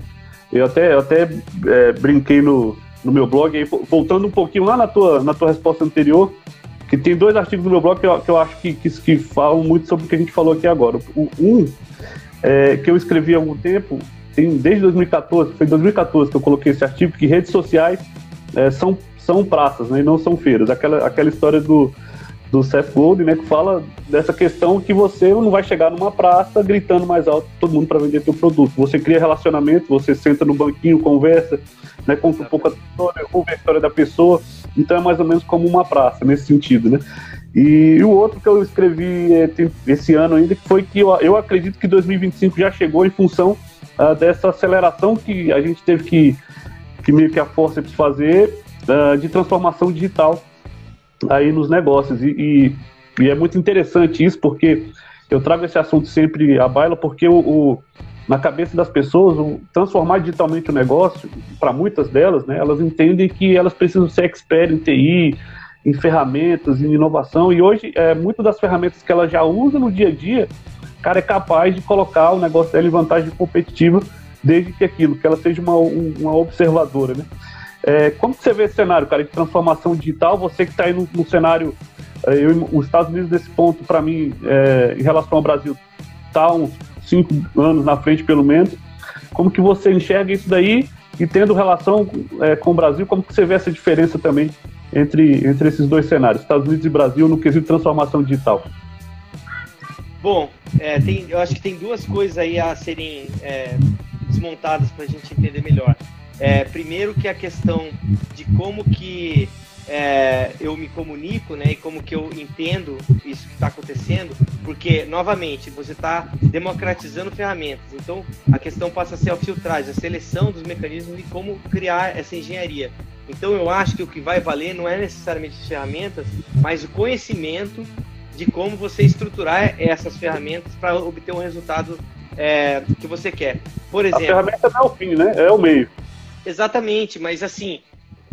Eu até, eu até é, brinquei no, no meu blog, aí, voltando um pouquinho lá na tua, na tua resposta anterior, que tem dois artigos no meu blog que eu, que eu acho que, que, que, falam muito sobre o que a gente falou aqui agora. Um, é, que eu escrevi há algum tempo, tem, desde 2014, foi em 2014 que eu coloquei esse artigo, que redes sociais é, são, são praças, né, e não são feiras. Aquela, aquela história do, do Seth Godin, né, que fala dessa questão que você não vai chegar numa praça gritando mais alto todo mundo para vender seu produto. Você cria relacionamento, você senta no banquinho, conversa, né, conta um pouco a história, ouve a história da pessoa, então é mais ou menos como uma praça, nesse sentido, né? E, e o outro que eu escrevi é, esse ano ainda, que foi que eu, eu acredito que 2025 já chegou em função uh, dessa aceleração que a gente teve que, que meio que a força de fazer uh, de transformação digital aí nos negócios. E, e, e, é muito interessante isso, porque eu trago esse assunto sempre à baila, porque o, o na cabeça das pessoas, o, transformar digitalmente o negócio, para muitas delas, né, elas entendem que elas precisam ser expert em TI, em ferramentas, em inovação, e hoje, é, muitas das ferramentas que ela já usa no dia a dia, cara é capaz de colocar o negócio dela em vantagem competitiva, desde que aquilo, que ela seja uma, uma observadora, né. É, como você vê esse cenário, cara, de transformação digital, você que está aí no, no cenário, é, eu, os Estados Unidos nesse ponto, para mim, é, em relação ao Brasil, está uns cinco anos na frente, pelo menos. Como que você enxerga isso daí e tendo relação é, com o Brasil, como que você vê essa diferença também entre, entre esses dois cenários, Estados Unidos e Brasil, no quesito transformação digital? Bom, é, tem, eu acho que tem duas coisas aí a serem é, desmontadas para a gente entender melhor. É, primeiro que a questão de como que é, eu me comunico, né, e como que eu entendo isso que está acontecendo, porque novamente você está democratizando ferramentas, então a questão passa a ser a filtragem, a seleção dos mecanismos e como criar essa engenharia. Então eu acho que o que vai valer não é necessariamente as ferramentas, mas o conhecimento de como você estruturar essas ferramentas para obter um resultado é, que você quer. Por exemplo, a ferramenta não é o fim, né? É o meio. Exatamente, mas assim,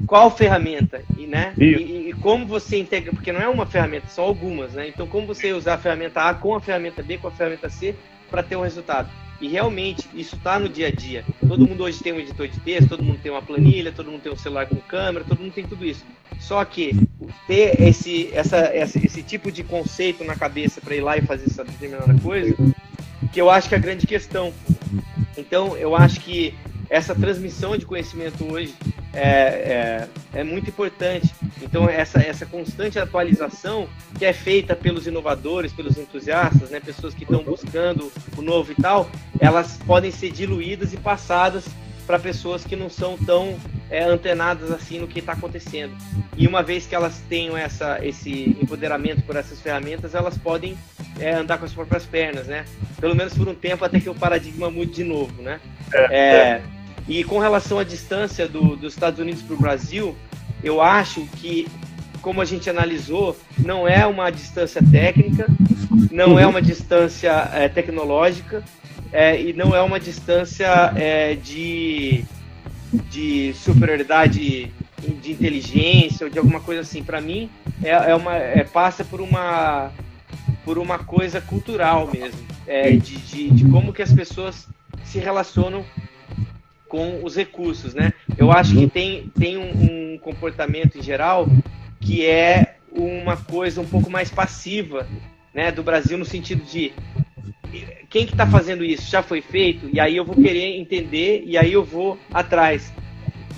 qual ferramenta e, né? E, e, como você integra, porque não é uma ferramenta, são algumas, né? Então, como você usar a ferramenta A com a ferramenta B, com a ferramenta C, para ter um resultado. E realmente, isso está no dia a dia. Todo mundo hoje tem um editor de texto, todo mundo tem uma planilha, todo mundo tem um celular com câmera, todo mundo tem tudo isso. Só que ter esse, essa, essa esse tipo de conceito na cabeça para ir lá e fazer essa determinada coisa, que eu acho que é a grande questão. Então, eu acho que essa transmissão de conhecimento hoje é, é, é, muito importante. Então, essa, essa constante atualização que é feita pelos inovadores, pelos entusiastas, né, pessoas que estão buscando o novo e tal, elas podem ser diluídas e passadas para pessoas que não são tão é, antenadas assim no que está acontecendo. E uma vez que elas tenham essa, esse empoderamento por essas ferramentas, elas podem é, andar com as próprias pernas, né? Pelo menos por um tempo até que o paradigma mude de novo, né? É, é. E com relação à distância do, dos Estados Unidos para o Brasil, eu acho que, como a gente analisou, não é uma distância técnica, não é uma distância é, tecnológica é, e não é uma distância é, de, de superioridade de inteligência ou de alguma coisa assim. Para mim, é, é uma, é, passa por uma, por uma coisa cultural mesmo, é, de, de, de como que as pessoas se relacionam com os recursos, né? Eu acho que tem, tem um, um comportamento em geral que é uma coisa um pouco mais passiva, né, do Brasil no sentido de quem que está fazendo isso já foi feito e aí eu vou querer entender e aí eu vou atrás.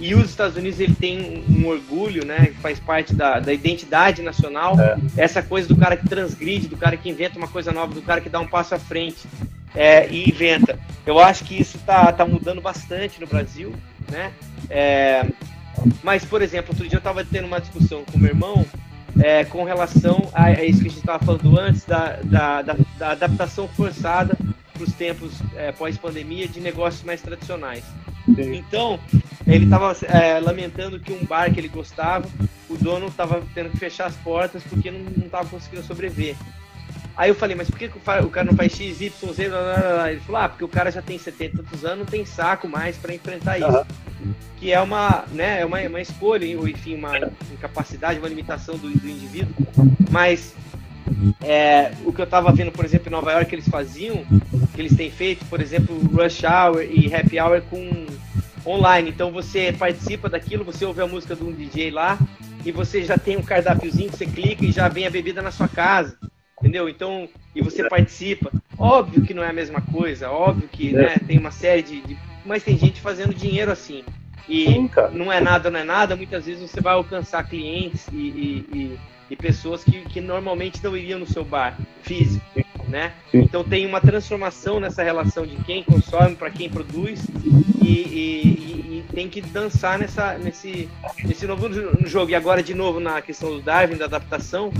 E os Estados Unidos ele tem um, orgulho, né, que faz parte da, da identidade nacional, é. essa coisa do cara que transgride, do cara que inventa uma coisa nova, do cara que dá um passo à frente é, e inventa. Eu acho que isso está tá mudando bastante no Brasil, né? É, Mas, por exemplo, outro dia eu estava tendo uma discussão com meu irmão é, com relação a, a, isso que a gente estava falando antes, da, da, da, da adaptação forçada para os tempos é, pós-pandemia de negócios mais tradicionais. Sim. Então, ele estava é, lamentando que um bar que ele gostava, o dono estava tendo que fechar as portas porque não estava conseguindo sobreviver. Aí eu falei, mas por que o cara não faz X, Y, Z? Blá, blá, blá? Ele falou, ah, porque o cara já tem 70 tantos anos, não tem saco mais para enfrentar isso. Que é uma, né, é uma, uma escolha, ou enfim, uma incapacidade, uma limitação do, do indivíduo. Mas é, o que eu estava vendo, por exemplo, em Nova York, que eles faziam, que eles têm feito, por exemplo, Rush Hour e Happy Hour com online. Então você participa daquilo, você ouve a música de um DJ lá e você já tem um cardápiozinho que você clica e já vem a bebida na sua casa entendeu? Então, e você participa. Óbvio que não é a mesma coisa, óbvio que né, tem uma série de, de, Mas tem gente fazendo dinheiro assim. E Sim, não é nada, não é nada, muitas vezes você vai alcançar clientes e, e, e, e pessoas que, que normalmente não iriam no seu bar físico. Né? Então tem uma transformação nessa relação de quem consome para quem produz e, tem que dançar nessa, nesse, nesse novo jogo. E agora, de novo, na questão do Darwin, da adaptação,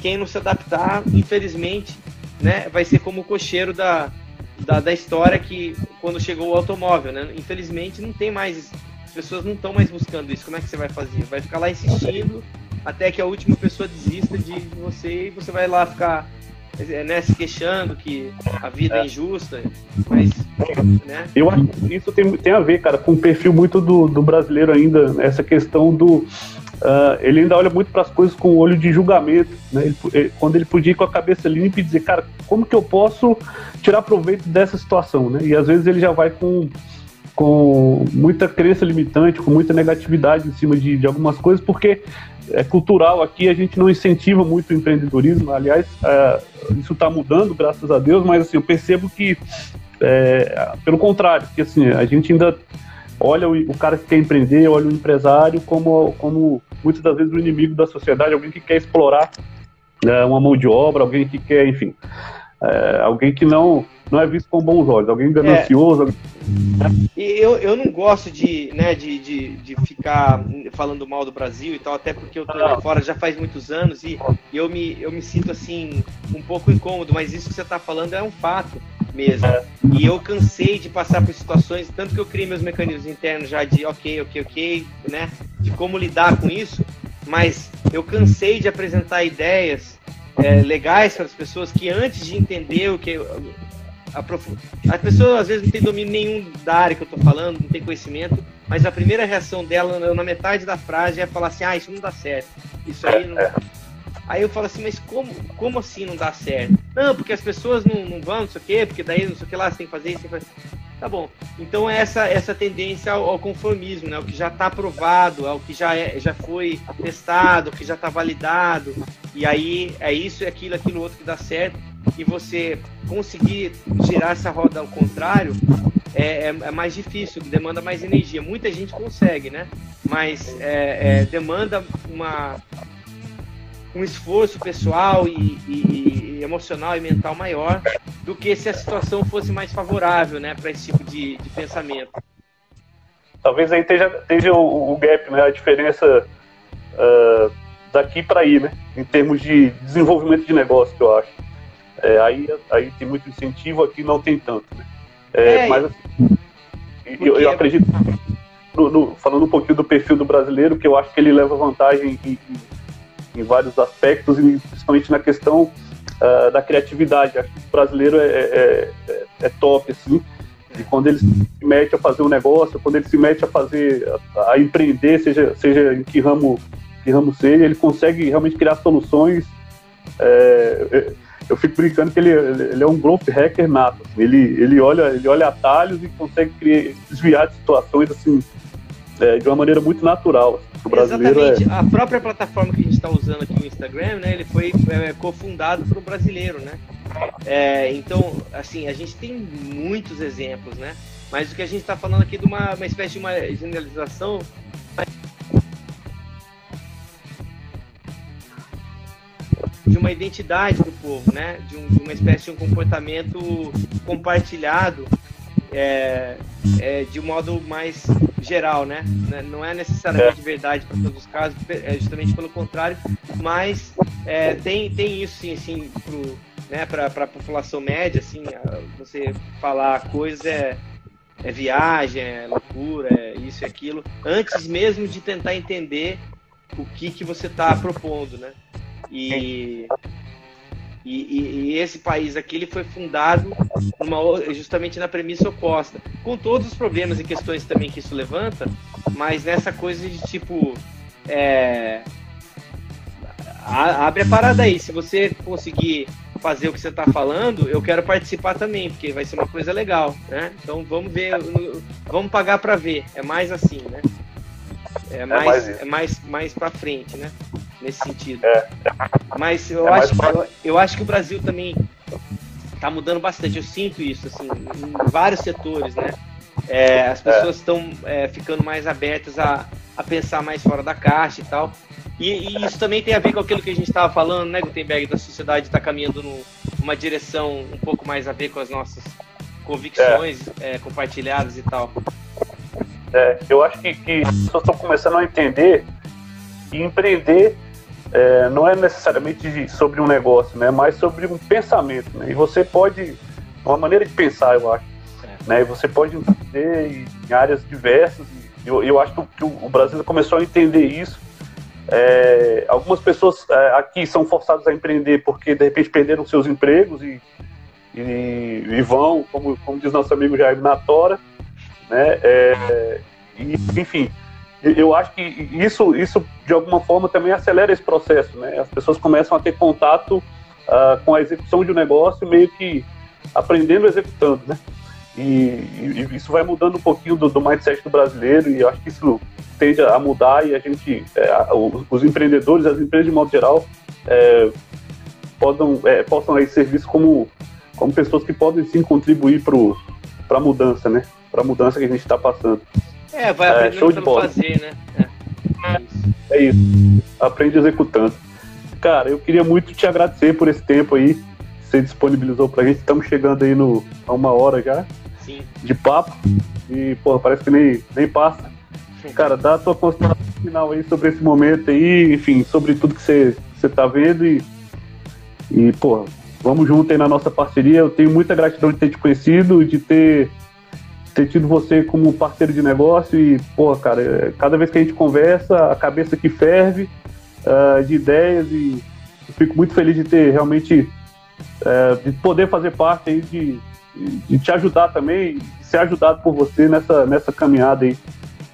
quem não se adaptar, infelizmente, né, vai ser como o cocheiro da, da, da história que quando chegou o automóvel, né? Infelizmente não tem mais, as pessoas não estão mais buscando isso. Como é que você vai fazer? Vai ficar lá insistindo até que a última pessoa desista de você e você vai lá ficar né, se queixando que a vida é, é injusta, mas né? Eu acho que isso tem, tem a ver, cara, com o perfil muito do, do brasileiro ainda, essa questão do Uh, ele ainda olha muito para as coisas com o olho de julgamento, né? ele, ele, quando ele podia ir com a cabeça limpa e dizer, cara, como que eu posso tirar proveito dessa situação, né? E às vezes ele já vai com, com muita crença limitante, com muita negatividade em cima de, de algumas coisas, porque é cultural aqui, a gente não incentiva muito o empreendedorismo, aliás, uh, isso está mudando, graças a Deus, mas assim, eu percebo que, é, pelo contrário, que assim, a gente ainda olha o, o, cara que quer empreender, olha o empresário como, como muitas das vezes o inimigo da sociedade, alguém que quer explorar né, uma mão de obra, alguém que quer, enfim, é, alguém que não não é visto com bons olhos, alguém ganancioso. É. Eu, eu não gosto de, né, de, de, de, ficar falando mal do Brasil e tal, até porque eu tô lá fora já faz muitos anos e, e eu, me, eu me sinto assim um pouco incômodo, mas isso que você está falando é um fato mesmo. E eu cansei de passar por situações, tanto que eu criei meus mecanismos internos já de ok, ok, ok, né? De como lidar com isso, mas eu cansei de apresentar ideias é, legais para as pessoas que antes de entender o que a prof... as pessoas às vezes não tem domínio nenhum da área que eu estou falando, não tem conhecimento, mas a primeira reação dela na metade da frase é falar assim, ah, isso não dá certo, isso aí não Aí eu falo assim, mas como, como assim não dá certo? Não, porque as pessoas não, não vão, não sei o quê, porque daí não sei o que lá, você tem que fazer isso, tem que fazer. Tá bom. Então é essa, essa tendência ao, ao conformismo, né? O que já está aprovado, ao que já, é, já foi testado, o que já está validado. E aí é isso, é aquilo, aquilo outro que dá certo. E você conseguir girar essa roda ao contrário é, é, é mais difícil, demanda mais energia. Muita gente consegue, né? Mas é, é demanda uma, um esforço pessoal e, e, e, emocional e mental maior do que se a situação fosse mais favorável né, para esse tipo de, de, pensamento. Talvez aí esteja, esteja o, o gap, né, a diferença uh, daqui para aí, né, em termos de desenvolvimento de negócio, eu acho. É, aí, aí tem muito incentivo, aqui não tem tanto. Né? É, é, mas assim, eu, eu, acredito, no, no, falando um pouquinho do perfil do brasileiro, que eu acho que ele leva vantagem em, em em vários aspectos, e principalmente na questão uh, da criatividade. Acho que o brasileiro é, é, é, é, top, assim, e quando ele se mete a fazer um negócio, quando ele se mete a fazer, a, a empreender, seja, seja em que ramo, que ramo seja, ele consegue realmente criar soluções. É, é, eu fico brincando que ele, ele é um growth hacker nato. Assim. Ele, ele, olha, ele olha atalhos e consegue criar, desviar de situações assim, é, de uma maneira muito natural. Assim. O brasileiro Exatamente. É... A própria plataforma que a gente está usando aqui, o Instagram, né, ele foi é, cofundado por um brasileiro, né? É, então, assim, a gente tem muitos exemplos, né? Mas o que a gente está falando aqui de uma, uma espécie de uma generalização de uma identidade do povo, né? De, um, de uma espécie de um comportamento compartilhado é, é, de um modo mais geral, né? Não é necessariamente é. verdade para todos os casos, é justamente pelo contrário, mas é, tem, tem isso sim, assim, né, para a população média, assim, você falar coisas é, é viagem, é loucura, é isso e aquilo, antes mesmo de tentar entender o que, que você está propondo, né? E, e, e, e, esse país aqui ele foi fundado numa, justamente na premissa oposta, com todos os problemas e questões também que isso levanta, mas nessa coisa de tipo é, abre a parada aí, se você conseguir fazer o que você está falando, eu quero participar também, porque vai ser uma coisa legal, né? Então vamos ver, vamos pagar para ver, é mais assim, né? É mais, é mais, é mais, mais para frente, né? Nesse sentido. É. Mas eu, é acho, eu, eu acho que o Brasil também está mudando bastante. Eu sinto isso, assim, em vários setores, né? É, as pessoas estão é. é, ficando mais abertas a, a pensar mais fora da caixa e tal. E, e, isso também tem a ver com aquilo que a gente estava falando, né, Gutenberg, da sociedade está caminhando numa direção um pouco mais a ver com as nossas convicções é. É, compartilhadas e tal. É, eu acho que, que as pessoas estão começando a entender que empreender é, não é necessariamente sobre um negócio, né, mas sobre um pensamento. Né, e você pode, uma maneira de pensar, eu acho. É. Né, e você pode empreender em áreas diversas. E eu, eu acho que o, o Brasil começou a entender isso. É, algumas pessoas é, aqui são forçadas a empreender porque de repente perderam seus empregos e, e, e vão, como, como diz nosso amigo Jair, na tora né? É, e, enfim, eu acho que isso, isso de alguma forma também acelera esse processo, né? As pessoas começam a ter contato uh, com a execução de um negócio meio que aprendendo executando, né? E, e, isso vai mudando um pouquinho do, do, mindset do brasileiro e eu acho que isso tende a mudar e a gente, é, os, os, empreendedores, as empresas de modo geral, é, podam, é, possam aí ser vistos como, como pessoas que podem sim contribuir para a mudança, né? para a mudança que a gente está passando. É, vai aprendendo é, show de bola. fazer, né? É. é isso. Aprende executando. Cara, eu queria muito te agradecer por esse tempo aí que você disponibilizou pra gente. Estamos chegando aí no, a uma hora já Sim. de papo. E, porra, parece que nem, nem passa. Cara, dá a tua consideração final aí sobre esse momento aí, enfim, sobre tudo que você, você tá vendo e, e, porra, vamos junto aí na nossa parceria. Eu tenho muita gratidão de ter te conhecido, de ter ter tido você como parceiro de negócio e, pô, cara, é, cada vez que a gente conversa, a cabeça que ferve uh, de ideias e fico muito feliz de ter realmente, uh, de poder fazer parte aí, de, de te ajudar também, de ser ajudado por você nessa, nessa caminhada aí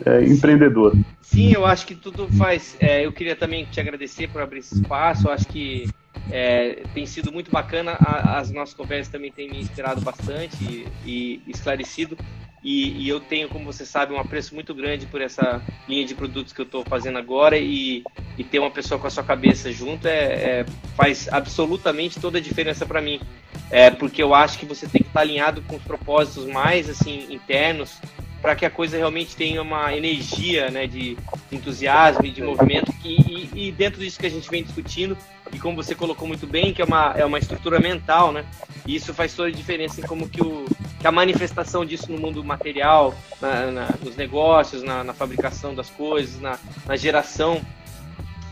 uh, empreendedora. Sim, eu acho que tudo faz. É, eu queria também te agradecer por abrir esse espaço. Eu acho que é, tem sido muito bacana. as nossas conversas também têm me inspirado bastante e, e esclarecido. E, e, eu tenho, como você sabe, um apreço muito grande por essa linha de produtos que eu estou fazendo agora e, e, ter uma pessoa com a sua cabeça junto é, é faz absolutamente toda a diferença para mim, é, porque eu acho que você tem que estar tá alinhado com os propósitos mais assim internos para que a coisa realmente tenha uma energia né, de, entusiasmo e de movimento. E, e, e, dentro disso que a gente vem discutindo, e como você colocou muito bem, que é uma, é uma estrutura mental, né? E isso faz toda a diferença em como que, o, que a manifestação disso no mundo material, na, na, nos negócios, na, na, fabricação das coisas, na, geração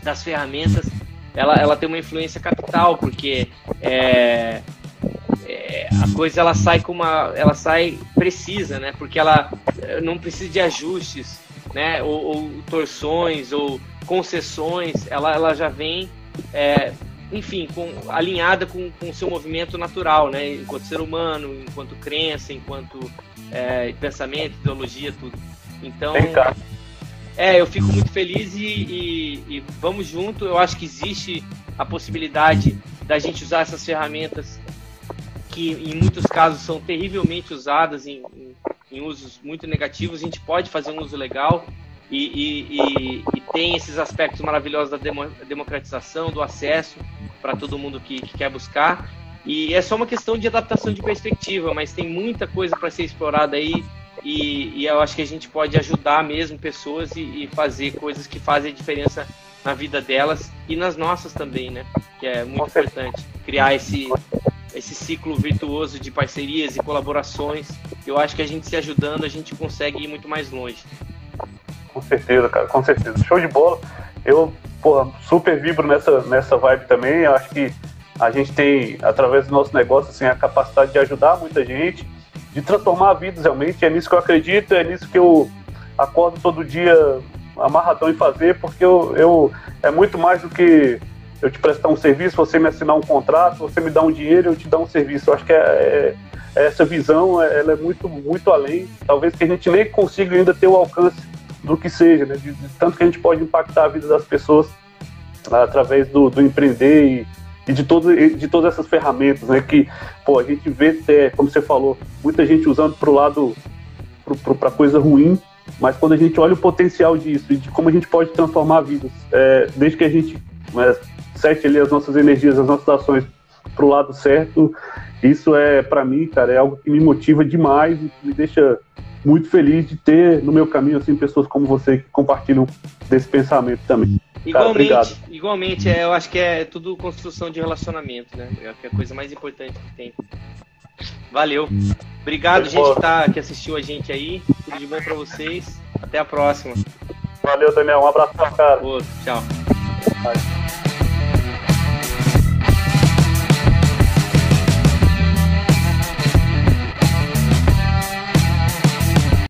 das ferramentas, ela, ela tem uma influência capital, porque é, é, a coisa ela sai com uma ela sai precisa né? Porque ela eh, não precisa de ajustes né? Ou, ou torções ou concessões. Ela, ela já vem é, enfim com, alinhada com o seu movimento natural né? Enquanto ser humano enquanto crença enquanto é, pensamento ideologia tudo. Então é eu fico muito feliz e, e, e vamos junto. Eu acho que existe a possibilidade da gente usar essas ferramentas que em muitos casos são terrivelmente usadas em, em, em usos muito negativos, a gente pode fazer um uso legal e, e, e, e tem esses aspectos maravilhosos da demo, democratização, do acesso para todo mundo que, que, quer buscar. E é só uma questão de adaptação de perspectiva, mas tem muita coisa para ser explorada aí e, e, eu acho que a gente pode ajudar mesmo pessoas e, fazer coisas que fazem a diferença na vida delas e nas nossas também, né? Que é muito importante criar esse, nesse ciclo virtuoso de parcerias e colaborações. Eu acho que a gente se ajudando, a gente consegue ir muito mais longe. Com certeza, cara, com certeza. Show de bola. Eu, porra, super vibro nessa, nessa vibe também. Eu acho que a gente tem, através do nosso negócio, assim, a capacidade de ajudar muita gente, de transformar vidas realmente. É nisso que eu acredito, é nisso que eu acordo todo dia amarradão em fazer, porque eu, eu é muito mais do que eu te prestar um serviço, você me assinar um contrato, você me dá um dinheiro, eu te dar um serviço. Eu acho que é, é, é essa visão é, ela é muito, muito além. Talvez que a gente nem consiga ainda ter o alcance do que seja, né? De, de tanto que a gente pode impactar a vida das pessoas através do, do empreender e, e de, todo, de todas essas ferramentas, né? Que, pô, a gente vê, é, como você falou, muita gente usando para o lado, para coisa ruim, mas quando a gente olha o potencial disso e de como a gente pode transformar vidas, é, desde que a gente sete ali as nossas energias, as nossas ações para o lado certo, isso é, para mim, cara, é algo que me motiva demais e me deixa muito feliz de ter no meu caminho assim pessoas como você que compartilham desse pensamento também. Igualmente, igualmente, é, eu acho que é tudo construção de relacionamento, né? É a coisa mais importante que tem. Valeu. Obrigado, gente que, tá, que assistiu a gente aí. Tudo de bom para vocês. Até a próxima. Valeu, Daniel. Um abraço, cara. Outro, tchau. Bye.